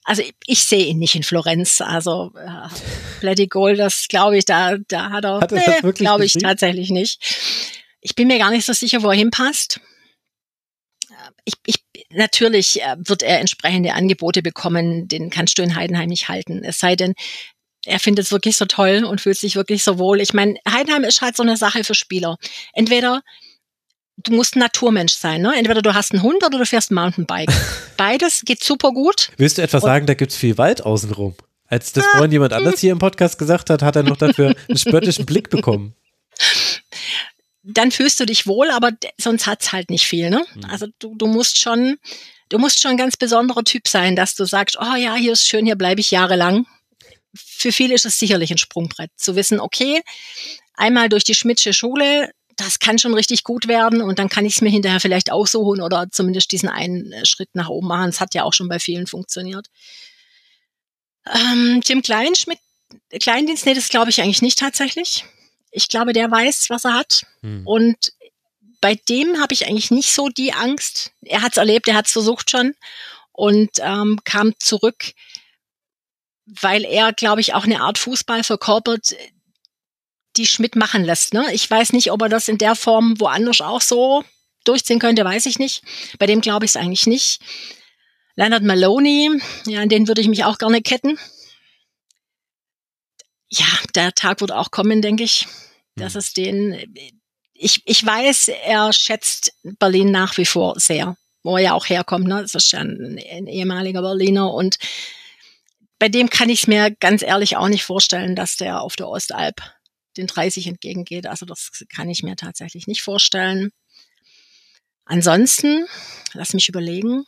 also ich, ich sehe ihn nicht in Florenz. Also äh, Bloody Goal, das glaube ich, da, da hat er, hat er nee, glaube ich tatsächlich nicht. Ich bin mir gar nicht so sicher, wo er hinpasst. Ich, ich natürlich äh, wird er entsprechende Angebote bekommen, den kannst du in Heidenheim nicht halten. Es sei denn, er findet es wirklich so toll und fühlt sich wirklich so wohl. Ich meine, Heidenheim ist halt so eine Sache für Spieler. Entweder du musst ein Naturmensch sein, ne? Entweder du hast einen Hund oder du fährst Mountainbike. Beides geht super gut. Willst du etwa sagen, da gibt's viel Wald außenrum? Als das vorhin jemand anders hier im Podcast gesagt hat, hat er noch dafür einen spöttischen Blick bekommen dann fühlst du dich wohl, aber sonst hat's halt nicht viel. Ne? Mhm. Also du, du musst schon, du musst schon ein ganz besonderer Typ sein, dass du sagst, oh ja, hier ist schön, hier bleibe ich jahrelang. Für viele ist es sicherlich ein Sprungbrett, zu wissen, okay, einmal durch die Schmidtsche Schule, das kann schon richtig gut werden und dann kann ich es mir hinterher vielleicht auch so holen oder zumindest diesen einen äh, Schritt nach oben machen. Es hat ja auch schon bei vielen funktioniert. Ähm, Tim Kleinschmidt, Kleindienst, nee, das glaube ich eigentlich nicht tatsächlich. Ich glaube, der weiß, was er hat. Hm. Und bei dem habe ich eigentlich nicht so die Angst. Er hat es erlebt, er hat es versucht schon und ähm, kam zurück, weil er, glaube ich, auch eine Art Fußball verkörpert, die Schmidt machen lässt. Ne? Ich weiß nicht, ob er das in der Form woanders auch so durchziehen könnte, weiß ich nicht. Bei dem glaube ich es eigentlich nicht. Leonard Maloney, ja, an den würde ich mich auch gerne ketten. Ja, der Tag wird auch kommen, denke ich dass mhm. es den, ich, ich weiß, er schätzt Berlin nach wie vor sehr, wo er ja auch herkommt, ne? Das ist ja ein, ein ehemaliger Berliner und bei dem kann ich es mir ganz ehrlich auch nicht vorstellen, dass der auf der Ostalb den 30 entgegengeht. Also das kann ich mir tatsächlich nicht vorstellen. Ansonsten, lass mich überlegen.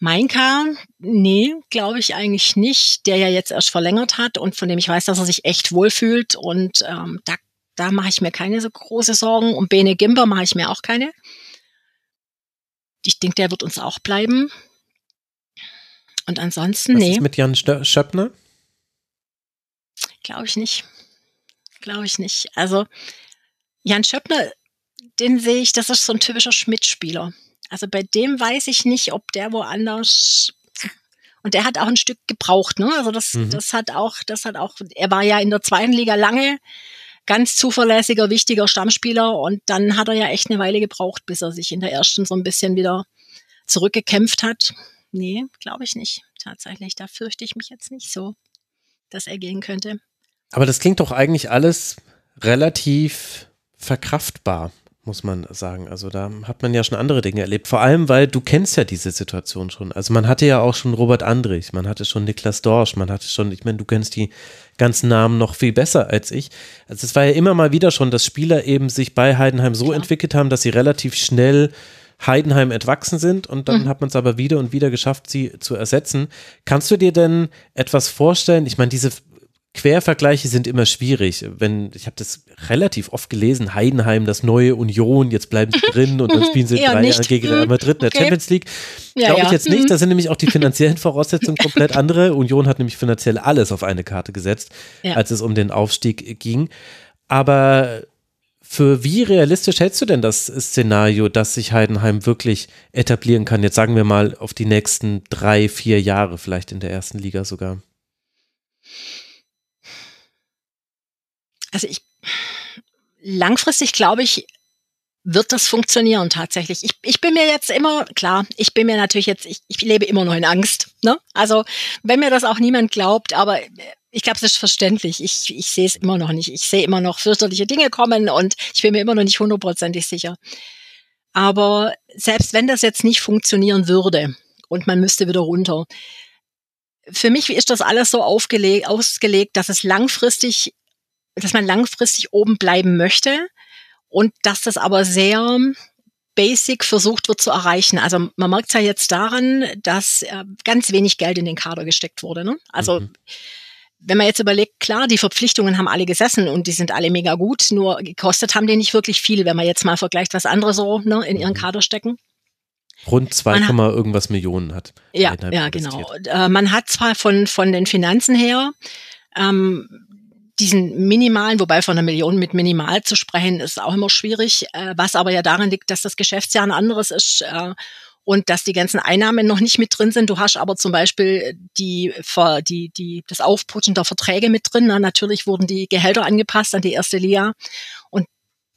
Mainka, nee, glaube ich eigentlich nicht, der ja jetzt erst verlängert hat und von dem ich weiß, dass er sich echt wohlfühlt und ähm, da, da mache ich mir keine so große Sorgen. Und Bene Gimber mache ich mir auch keine. Ich denke, der wird uns auch bleiben. Und ansonsten, Was nee. Ist mit Jan Schöppner? Glaube ich nicht. Glaube ich nicht. Also Jan Schöppner, den sehe ich, das ist so ein typischer Schmidt-Spieler. Also bei dem weiß ich nicht, ob der woanders und der hat auch ein Stück gebraucht, ne? Also das, mhm. das hat auch, das hat auch, er war ja in der zweiten Liga lange ganz zuverlässiger, wichtiger Stammspieler und dann hat er ja echt eine Weile gebraucht, bis er sich in der ersten so ein bisschen wieder zurückgekämpft hat. Nee, glaube ich nicht. Tatsächlich, da fürchte ich mich jetzt nicht so, dass er gehen könnte. Aber das klingt doch eigentlich alles relativ verkraftbar muss man sagen. Also da hat man ja schon andere Dinge erlebt. Vor allem, weil du kennst ja diese Situation schon. Also man hatte ja auch schon Robert Andrich, man hatte schon Niklas Dorsch, man hatte schon, ich meine, du kennst die ganzen Namen noch viel besser als ich. Also es war ja immer mal wieder schon, dass Spieler eben sich bei Heidenheim so ja. entwickelt haben, dass sie relativ schnell Heidenheim entwachsen sind und dann mhm. hat man es aber wieder und wieder geschafft, sie zu ersetzen. Kannst du dir denn etwas vorstellen? Ich meine, diese Quervergleiche sind immer schwierig. Wenn ich habe das relativ oft gelesen, Heidenheim, das neue Union, jetzt bleiben sie drin und dann spielen sie drei Jahre gegen Real Madrid in der okay. Champions League. Ja, Glaube ich jetzt nicht. Mhm. Da sind nämlich auch die finanziellen Voraussetzungen komplett andere. Union hat nämlich finanziell alles auf eine Karte gesetzt, ja. als es um den Aufstieg ging. Aber für wie realistisch hältst du denn das Szenario, dass sich Heidenheim wirklich etablieren kann? Jetzt sagen wir mal auf die nächsten drei, vier Jahre, vielleicht in der ersten Liga sogar. Also ich, langfristig glaube ich, wird das funktionieren tatsächlich. Ich, ich bin mir jetzt immer, klar, ich bin mir natürlich jetzt, ich, ich lebe immer noch in Angst. Ne? Also wenn mir das auch niemand glaubt, aber ich glaube, es ist verständlich. Ich, ich sehe es immer noch nicht. Ich sehe immer noch fürchterliche Dinge kommen und ich bin mir immer noch nicht hundertprozentig sicher. Aber selbst wenn das jetzt nicht funktionieren würde und man müsste wieder runter, für mich ist das alles so aufgelegt, ausgelegt, dass es langfristig dass man langfristig oben bleiben möchte und dass das aber sehr basic versucht wird zu erreichen. Also man merkt ja jetzt daran, dass äh, ganz wenig Geld in den Kader gesteckt wurde. Ne? Also mhm. wenn man jetzt überlegt, klar, die Verpflichtungen haben alle gesessen und die sind alle mega gut, nur gekostet haben die nicht wirklich viel, wenn man jetzt mal vergleicht, was andere so ne, in ihren mhm. Kader stecken. Rund 2, irgendwas Millionen hat. Ja, ja, genau. Äh, man hat zwar von, von den Finanzen her ähm, diesen minimalen, wobei von einer Million mit minimal zu sprechen, ist auch immer schwierig, äh, was aber ja daran liegt, dass das Geschäftsjahr ein anderes ist äh, und dass die ganzen Einnahmen noch nicht mit drin sind. Du hast aber zum Beispiel die, die, die, das Aufputschen der Verträge mit drin. Na, natürlich wurden die Gehälter angepasst an die erste Liga und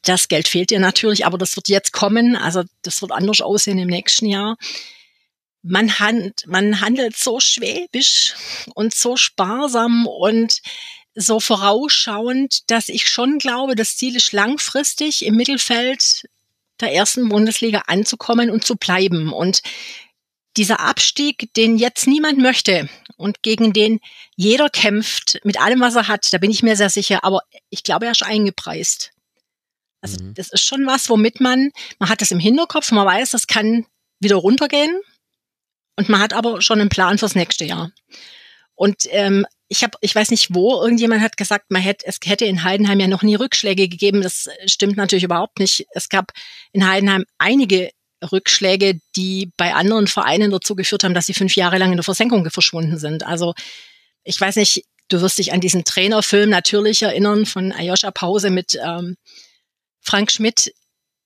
das Geld fehlt dir natürlich, aber das wird jetzt kommen. Also das wird anders aussehen im nächsten Jahr. Man, hand, man handelt so schwäbisch und so sparsam und so vorausschauend, dass ich schon glaube, das Ziel ist langfristig im Mittelfeld der ersten Bundesliga anzukommen und zu bleiben. Und dieser Abstieg, den jetzt niemand möchte und gegen den jeder kämpft mit allem, was er hat, da bin ich mir sehr sicher. Aber ich glaube, er ist eingepreist. Also mhm. das ist schon was, womit man, man hat das im Hinterkopf, man weiß, das kann wieder runtergehen. Und man hat aber schon einen Plan fürs nächste Jahr. Und ähm, ich habe, ich weiß nicht wo, irgendjemand hat gesagt, man hätte, es hätte in Heidenheim ja noch nie Rückschläge gegeben. Das stimmt natürlich überhaupt nicht. Es gab in Heidenheim einige Rückschläge, die bei anderen Vereinen dazu geführt haben, dass sie fünf Jahre lang in der Versenkung verschwunden sind. Also ich weiß nicht, du wirst dich an diesen Trainerfilm natürlich erinnern von Ayosha Pause mit ähm, Frank Schmidt.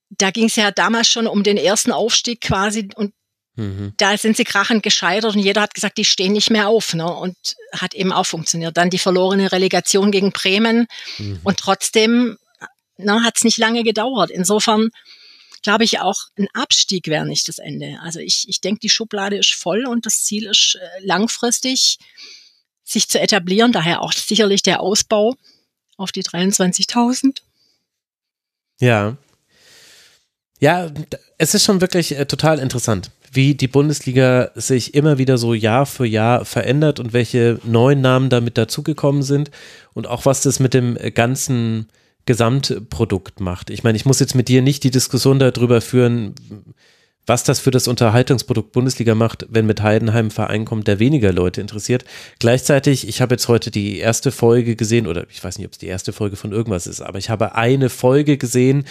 Da ging es ja damals schon um den ersten Aufstieg quasi und Mhm. Da sind sie krachend gescheitert und jeder hat gesagt, die stehen nicht mehr auf. Ne? Und hat eben auch funktioniert. Dann die verlorene Relegation gegen Bremen. Mhm. Und trotzdem ne, hat es nicht lange gedauert. Insofern glaube ich auch, ein Abstieg wäre nicht das Ende. Also ich, ich denke, die Schublade ist voll und das Ziel ist äh, langfristig, sich zu etablieren. Daher auch sicherlich der Ausbau auf die 23.000. Ja. Ja, es ist schon wirklich äh, total interessant wie die Bundesliga sich immer wieder so Jahr für Jahr verändert und welche neuen Namen damit dazugekommen sind und auch was das mit dem ganzen Gesamtprodukt macht. Ich meine, ich muss jetzt mit dir nicht die Diskussion darüber führen, was das für das Unterhaltungsprodukt Bundesliga macht, wenn mit Heidenheim ein Verein kommt, der weniger Leute interessiert. Gleichzeitig, ich habe jetzt heute die erste Folge gesehen, oder ich weiß nicht, ob es die erste Folge von irgendwas ist, aber ich habe eine Folge gesehen,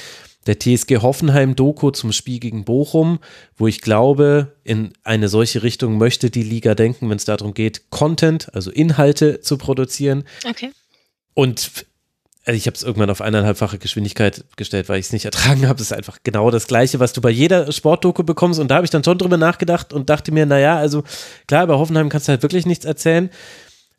der TSG Hoffenheim-Doku zum Spiel gegen Bochum, wo ich glaube, in eine solche Richtung möchte die Liga denken, wenn es darum geht, Content, also Inhalte zu produzieren. Okay. Und also ich habe es irgendwann auf eineinhalbfache Geschwindigkeit gestellt, weil ich es nicht ertragen habe. Es ist einfach genau das Gleiche, was du bei jeder Sportdoku bekommst. Und da habe ich dann schon drüber nachgedacht und dachte mir, naja, also klar, bei Hoffenheim kannst du halt wirklich nichts erzählen.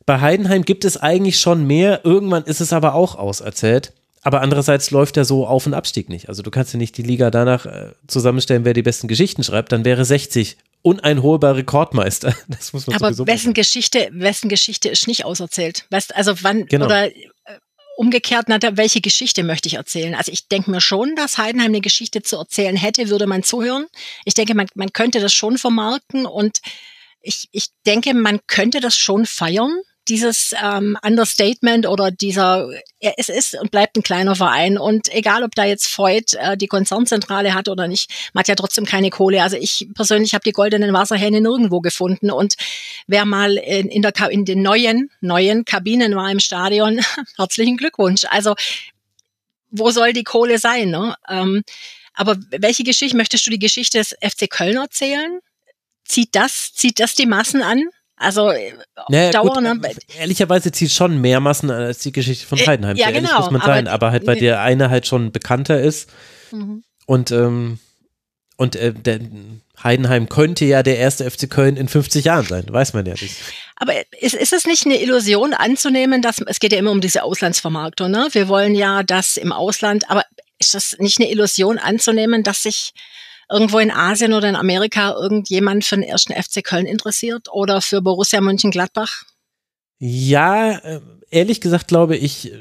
Bei Heidenheim gibt es eigentlich schon mehr. Irgendwann ist es aber auch auserzählt. Aber andererseits läuft ja so Auf- und Abstieg nicht. Also du kannst ja nicht die Liga danach äh, zusammenstellen, wer die besten Geschichten schreibt. Dann wäre 60 uneinholbar Rekordmeister. Das muss man Aber wessen Geschichte, wessen Geschichte ist nicht auserzählt? Weißt, also wann genau. oder äh, umgekehrt, na, welche Geschichte möchte ich erzählen? Also ich denke mir schon, dass Heidenheim eine Geschichte zu erzählen hätte, würde man zuhören. Ich denke, man, man könnte das schon vermarkten und ich, ich denke, man könnte das schon feiern dieses ähm, Understatement oder dieser, es ist und bleibt ein kleiner Verein und egal, ob da jetzt Freud äh, die Konzernzentrale hat oder nicht, man hat ja trotzdem keine Kohle. Also ich persönlich habe die goldenen Wasserhähne nirgendwo gefunden und wer mal in, in, der, in den neuen, neuen Kabinen war im Stadion, herzlichen Glückwunsch. Also wo soll die Kohle sein? Ne? Ähm, aber welche Geschichte, möchtest du die Geschichte des FC Köln erzählen? Zieht das, zieht das die Massen an? Also naja, Dauer, ne? Ehrlicherweise zieht schon mehr Massen an als die Geschichte von äh, Heidenheim. Ja, genau. muss man sein, aber, aber halt, weil der eine halt schon bekannter ist mhm. und ähm, und äh, der Heidenheim könnte ja der erste FC Köln in 50 Jahren sein, weiß man ja nicht. Aber ist, ist es nicht eine Illusion anzunehmen, dass es geht ja immer um diese Auslandsvermarktung, ne? Wir wollen ja das im Ausland, aber ist das nicht eine Illusion anzunehmen, dass sich irgendwo in Asien oder in Amerika irgendjemand für den ersten FC Köln interessiert oder für Borussia Mönchengladbach? Ja, äh, ehrlich gesagt glaube ich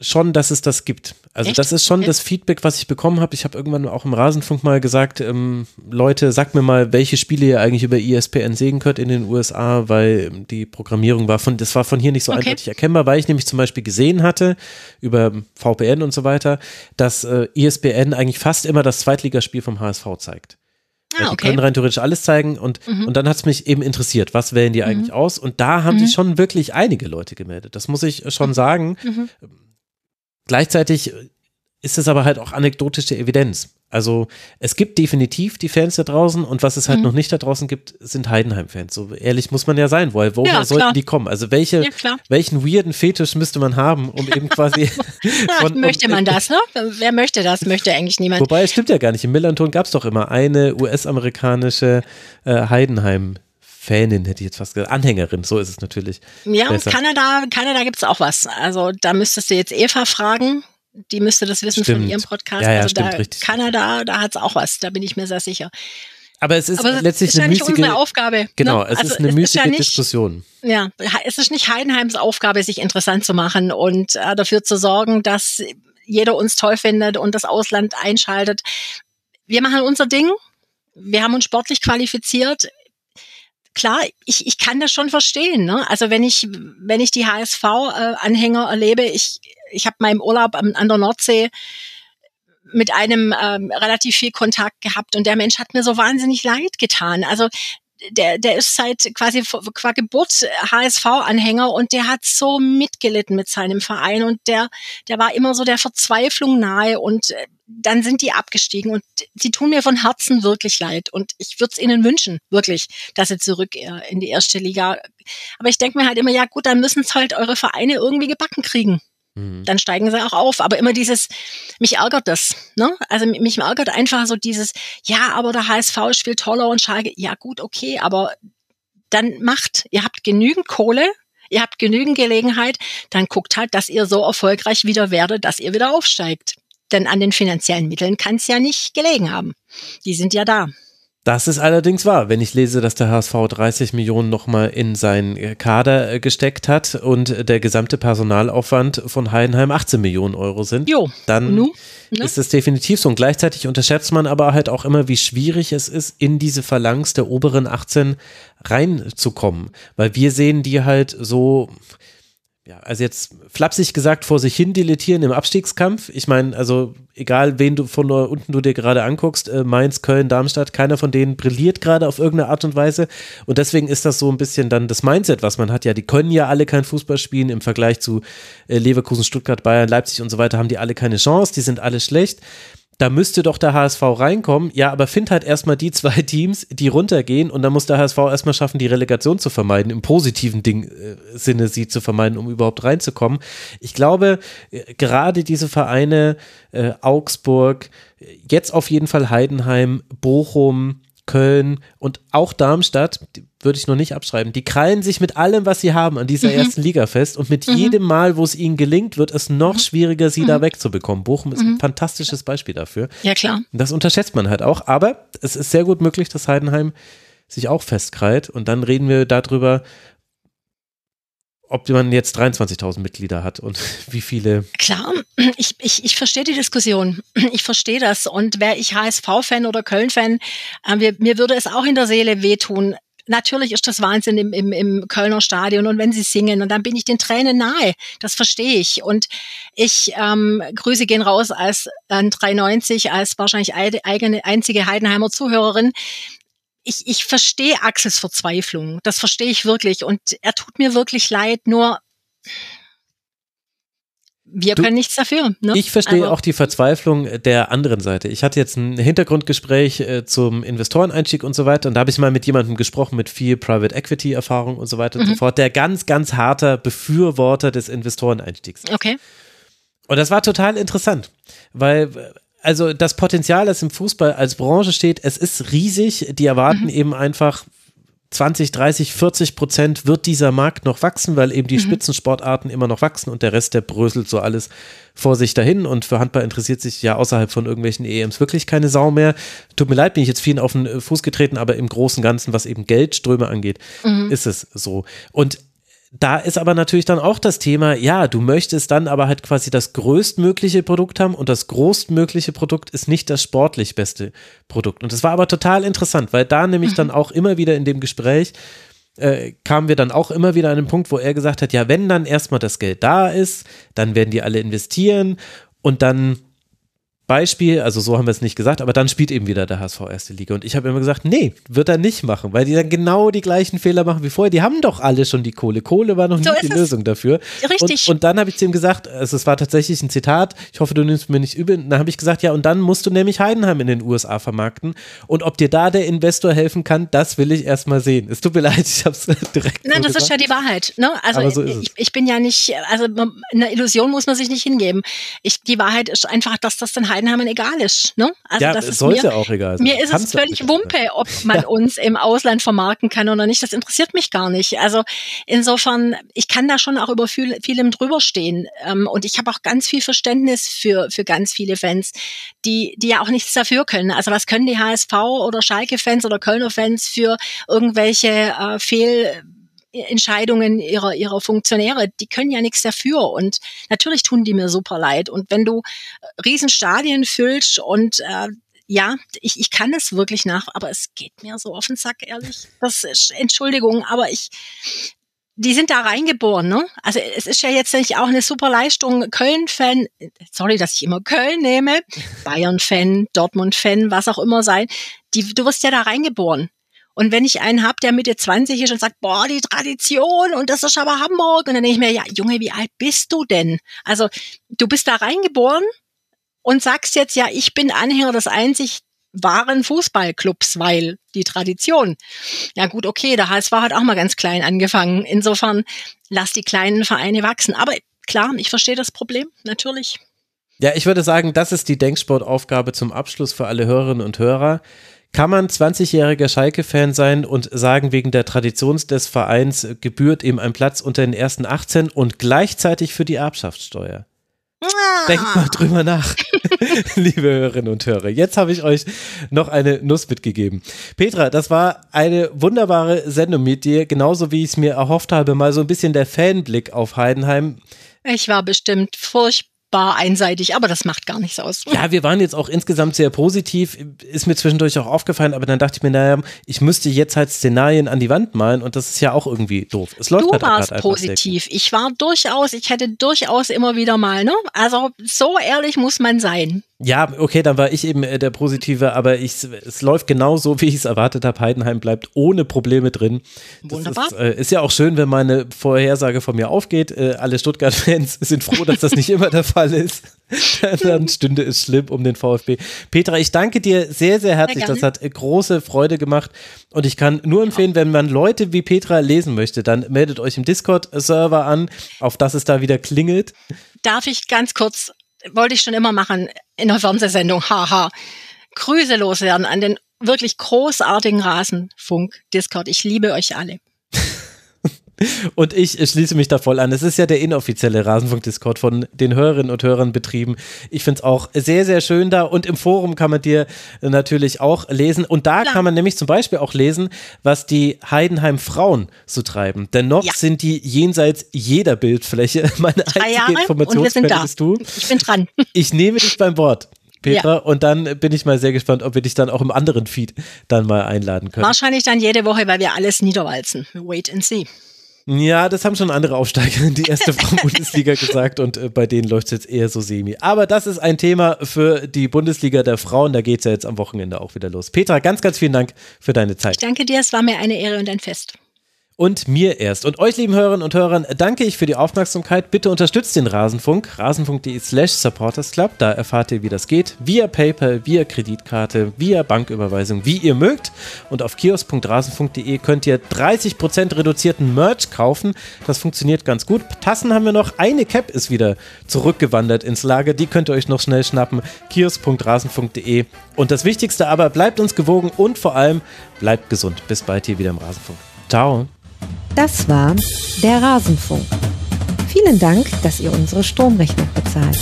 schon, dass es das gibt. Also Echt? das ist schon das Feedback, was ich bekommen habe. Ich habe irgendwann auch im Rasenfunk mal gesagt, ähm, Leute, sagt mir mal, welche Spiele ihr eigentlich über ESPN sehen könnt in den USA, weil die Programmierung war von, das war von hier nicht so okay. eindeutig erkennbar, weil ich nämlich zum Beispiel gesehen hatte über VPN und so weiter, dass äh, ESPN eigentlich fast immer das Zweitligaspiel vom HSV zeigt. Ah, ja, die können rein theoretisch alles zeigen und, mhm. und dann hat es mich eben interessiert, was wählen die mhm. eigentlich aus? Und da haben mhm. sich schon wirklich einige Leute gemeldet. Das muss ich schon mhm. sagen. Gleichzeitig ist es aber halt auch anekdotische Evidenz. Also es gibt definitiv die Fans da draußen und was es halt mhm. noch nicht da draußen gibt, sind Heidenheim-Fans. So ehrlich muss man ja sein, weil woher ja, sollten die kommen? Also welche, ja, welchen weirden Fetisch müsste man haben, um eben quasi von, möchte man das, ne? Wer möchte das? Möchte eigentlich niemand. Wobei es stimmt ja gar nicht. Im Millanton gab es doch immer eine US-amerikanische äh, Heidenheim- Fanin, hätte ich jetzt fast gesagt. Anhängerin, so ist es natürlich. Ja, besser. Kanada, Kanada gibt es auch was. Also da müsstest du jetzt Eva fragen. Die müsste das wissen stimmt. von ihrem Podcast. Ja, ja, also stimmt, da, richtig. Kanada, da hat es auch was, da bin ich mir sehr sicher. Aber es ist Aber letztlich ist eine ja müßige Aufgabe. Genau, ne? es also ist eine müßige ja nicht, Diskussion. Ja, es ist nicht Heidenheims Aufgabe, sich interessant zu machen und äh, dafür zu sorgen, dass jeder uns toll findet und das Ausland einschaltet. Wir machen unser Ding. Wir haben uns sportlich qualifiziert klar, ich, ich kann das schon verstehen. Ne? Also wenn ich, wenn ich die HSV-Anhänger äh, erlebe, ich, ich habe meinen Urlaub an, an der Nordsee mit einem ähm, relativ viel Kontakt gehabt und der Mensch hat mir so wahnsinnig leid getan. Also der, der ist seit quasi qua Geburt HSV-Anhänger und der hat so mitgelitten mit seinem Verein und der, der war immer so der Verzweiflung nahe und äh, dann sind die abgestiegen und sie tun mir von Herzen wirklich leid und ich würde es ihnen wünschen, wirklich, dass sie zurück äh, in die erste Liga. Aber ich denke mir halt immer, ja gut, dann müssen es halt eure Vereine irgendwie gebacken kriegen. Mhm. Dann steigen sie auch auf. Aber immer dieses, mich ärgert das. Ne? Also mich ärgert einfach so dieses, ja, aber der HSV ist viel toller und Schalke. Ja gut, okay, aber dann macht, ihr habt genügend Kohle, ihr habt genügend Gelegenheit, dann guckt halt, dass ihr so erfolgreich wieder werdet, dass ihr wieder aufsteigt. Denn an den finanziellen Mitteln kann es ja nicht gelegen haben. Die sind ja da. Das ist allerdings wahr, wenn ich lese, dass der HSV 30 Millionen nochmal in seinen Kader äh, gesteckt hat und der gesamte Personalaufwand von Heidenheim 18 Millionen Euro sind, jo. dann nu, ne? ist es definitiv so. Und gleichzeitig unterschätzt man aber halt auch immer, wie schwierig es ist, in diese Phalanx der oberen 18 reinzukommen. Weil wir sehen die halt so, ja, also jetzt flapsig gesagt vor sich hin dilettieren im Abstiegskampf. Ich meine, also egal wen du von unten du dir gerade anguckst, äh, Mainz, Köln, Darmstadt, keiner von denen brilliert gerade auf irgendeine Art und Weise. Und deswegen ist das so ein bisschen dann das Mindset, was man hat. Ja, die können ja alle kein Fußball spielen im Vergleich zu äh, Leverkusen, Stuttgart, Bayern, Leipzig und so weiter, haben die alle keine Chance, die sind alle schlecht. Da müsste doch der HSV reinkommen. Ja, aber find halt erstmal die zwei Teams, die runtergehen und dann muss der HSV erstmal schaffen, die Relegation zu vermeiden, im positiven Ding, äh, Sinne sie zu vermeiden, um überhaupt reinzukommen. Ich glaube, äh, gerade diese Vereine, äh, Augsburg, jetzt auf jeden Fall Heidenheim, Bochum, Köln und auch Darmstadt, würde ich noch nicht abschreiben, die krallen sich mit allem, was sie haben, an dieser mhm. ersten Liga fest und mit mhm. jedem Mal, wo es ihnen gelingt, wird es noch mhm. schwieriger, sie da mhm. wegzubekommen. Bochum ist ein mhm. fantastisches Beispiel dafür. Ja, klar. Das unterschätzt man halt auch, aber es ist sehr gut möglich, dass Heidenheim sich auch festkrallt und dann reden wir darüber, ob man jetzt 23.000 Mitglieder hat und wie viele. Klar, ich, ich, ich verstehe die Diskussion. Ich verstehe das. Und wäre ich HSV-Fan oder Köln-Fan, äh, mir würde es auch in der Seele wehtun. Natürlich ist das Wahnsinn im, im, im Kölner Stadion und wenn sie singen und dann bin ich den Tränen nahe. Das verstehe ich. Und ich ähm, Grüße gehen raus als an 390 als wahrscheinlich eigene einzige Heidenheimer Zuhörerin ich, ich verstehe Axels Verzweiflung. Das verstehe ich wirklich. Und er tut mir wirklich leid, nur wir du, können nichts dafür. Ne? Ich verstehe also, auch die Verzweiflung der anderen Seite. Ich hatte jetzt ein Hintergrundgespräch äh, zum Investoreneinstieg und so weiter und da habe ich mal mit jemandem gesprochen mit viel Private Equity Erfahrung und so weiter und so mhm. fort, der ganz, ganz harter Befürworter des Investoreneinstiegs. Okay. Und das war total interessant, weil also das Potenzial, das im Fußball als Branche steht, es ist riesig. Die erwarten mhm. eben einfach 20, 30, 40 Prozent wird dieser Markt noch wachsen, weil eben die mhm. Spitzensportarten immer noch wachsen und der Rest, der bröselt so alles vor sich dahin. Und für Handball interessiert sich ja außerhalb von irgendwelchen EMs wirklich keine Sau mehr. Tut mir leid, bin ich jetzt vielen auf den Fuß getreten, aber im Großen und Ganzen, was eben Geldströme angeht, mhm. ist es so. Und da ist aber natürlich dann auch das Thema, ja, du möchtest dann aber halt quasi das größtmögliche Produkt haben und das großmögliche Produkt ist nicht das sportlich beste Produkt. Und das war aber total interessant, weil da nämlich mhm. dann auch immer wieder in dem Gespräch äh, kamen wir dann auch immer wieder an den Punkt, wo er gesagt hat, ja, wenn dann erstmal das Geld da ist, dann werden die alle investieren und dann Beispiel, also so haben wir es nicht gesagt, aber dann spielt eben wieder der HSV erste Liga. Und ich habe immer gesagt, nee, wird er nicht machen, weil die dann genau die gleichen Fehler machen wie vorher. Die haben doch alle schon die Kohle. Kohle war noch so nie die Lösung dafür. Richtig. Und, und dann habe ich zu ihm gesagt, also es war tatsächlich ein Zitat, ich hoffe, du nimmst mir nicht übel. Dann habe ich gesagt, ja, und dann musst du nämlich Heidenheim in den USA vermarkten. Und ob dir da der Investor helfen kann, das will ich erstmal sehen. Es tut mir leid, ich habe es direkt. Nein, so das gesagt. ist ja die Wahrheit. Ne? Also so ich, ich, bin ja nicht, also eine Illusion muss man sich nicht hingeben. Ich, die Wahrheit ist einfach, dass das dann Heidenheim egal ist. Ne? Also ja, das sollte mir, auch egal sein. Mir ist es völlig Wumpe, ob man uns im Ausland vermarkten kann oder nicht. Das interessiert mich gar nicht. Also insofern, ich kann da schon auch über viel, vielem drüber stehen. Ähm, und ich habe auch ganz viel Verständnis für, für ganz viele Fans, die, die ja auch nichts dafür können. Also was können die HSV oder Schalke-Fans oder Kölner-Fans für irgendwelche äh, Fehl Entscheidungen ihrer, ihrer Funktionäre, die können ja nichts dafür. Und natürlich tun die mir super leid. Und wenn du äh, Riesenstadien füllst und äh, ja, ich, ich kann es wirklich nach, aber es geht mir so auf den Sack, ehrlich. Das ist, Entschuldigung, aber ich, die sind da reingeboren, ne? Also es ist ja jetzt nicht auch eine super Leistung. Köln-Fan, sorry, dass ich immer Köln nehme, Bayern-Fan, Dortmund-Fan, was auch immer sein. Die, du wirst ja da reingeboren. Und wenn ich einen habe, der Mitte 20 ist und sagt, boah, die Tradition und das ist aber Hamburg, und dann denke ich mir, ja, Junge, wie alt bist du denn? Also du bist da reingeboren und sagst jetzt, ja, ich bin Anhänger des einzig wahren Fußballclubs, weil die Tradition. Ja gut, okay, der HSV hat auch mal ganz klein angefangen. Insofern lass die kleinen Vereine wachsen. Aber klar, ich verstehe das Problem, natürlich. Ja, ich würde sagen, das ist die Denksportaufgabe zum Abschluss für alle Hörerinnen und Hörer. Kann man 20-jähriger Schalke-Fan sein und sagen, wegen der Tradition des Vereins gebührt ihm ein Platz unter den ersten 18 und gleichzeitig für die Erbschaftssteuer? Ah. Denkt mal drüber nach, liebe Hörerinnen und Hörer. Jetzt habe ich euch noch eine Nuss mitgegeben. Petra, das war eine wunderbare Sendung mit dir, genauso wie ich es mir erhofft habe, mal so ein bisschen der Fanblick auf Heidenheim. Ich war bestimmt furchtbar war einseitig, aber das macht gar nichts aus. Ja, wir waren jetzt auch insgesamt sehr positiv, ist mir zwischendurch auch aufgefallen, aber dann dachte ich mir, naja, ich müsste jetzt halt Szenarien an die Wand malen und das ist ja auch irgendwie doof. Es läuft du halt warst positiv. Ich war durchaus, ich hätte durchaus immer wieder mal, ne? Also so ehrlich muss man sein. Ja, okay, dann war ich eben äh, der Positive, aber ich, es läuft genau so, wie ich es erwartet habe. Heidenheim bleibt ohne Probleme drin. Das Wunderbar. Ist, äh, ist, ja auch schön, wenn meine Vorhersage von mir aufgeht. Äh, alle Stuttgart-Fans sind froh, dass das nicht immer der Fall ist. dann stünde es schlimm um den VfB. Petra, ich danke dir sehr, sehr herzlich. Sehr das hat äh, große Freude gemacht. Und ich kann nur empfehlen, wenn man Leute wie Petra lesen möchte, dann meldet euch im Discord-Server an, auf das es da wieder klingelt. Darf ich ganz kurz wollte ich schon immer machen in der Fernsehsendung, haha. Grüße loswerden an den wirklich großartigen Rasenfunk Discord. Ich liebe euch alle. Und ich schließe mich da voll an. Es ist ja der inoffizielle Rasenfunk-Discord von den Hörerinnen und Hörern betrieben. Ich finde es auch sehr, sehr schön da. Und im Forum kann man dir natürlich auch lesen. Und da Klar. kann man nämlich zum Beispiel auch lesen, was die Heidenheim-Frauen so treiben. Denn noch ja. sind die jenseits jeder Bildfläche. Meine einzige Jahre Informationsquelle bist du. Ich bin dran. Ich nehme dich beim Wort. Petra. Ja. Und dann bin ich mal sehr gespannt, ob wir dich dann auch im anderen Feed dann mal einladen können. Wahrscheinlich dann jede Woche, weil wir alles niederwalzen. Wait and see. Ja, das haben schon andere Aufsteiger in die erste Frau-Bundesliga gesagt und äh, bei denen läuft es jetzt eher so semi. Aber das ist ein Thema für die Bundesliga der Frauen. Da geht es ja jetzt am Wochenende auch wieder los. Petra, ganz, ganz vielen Dank für deine Zeit. Ich danke dir, es war mir eine Ehre und ein Fest und mir erst. Und euch, lieben Hörerinnen und Hörern, danke ich für die Aufmerksamkeit. Bitte unterstützt den Rasenfunk, rasenfunk.de slash supportersclub. Da erfahrt ihr, wie das geht. Via PayPal, via Kreditkarte, via Banküberweisung, wie ihr mögt. Und auf kiosk.rasenfunk.de könnt ihr 30% reduzierten Merch kaufen. Das funktioniert ganz gut. Tassen haben wir noch. Eine Cap ist wieder zurückgewandert ins Lager. Die könnt ihr euch noch schnell schnappen. kiosk.rasenfunk.de. Und das Wichtigste aber, bleibt uns gewogen und vor allem bleibt gesund. Bis bald hier wieder im Rasenfunk. Ciao. Das war der Rasenfunk. Vielen Dank, dass ihr unsere Stromrechnung bezahlt.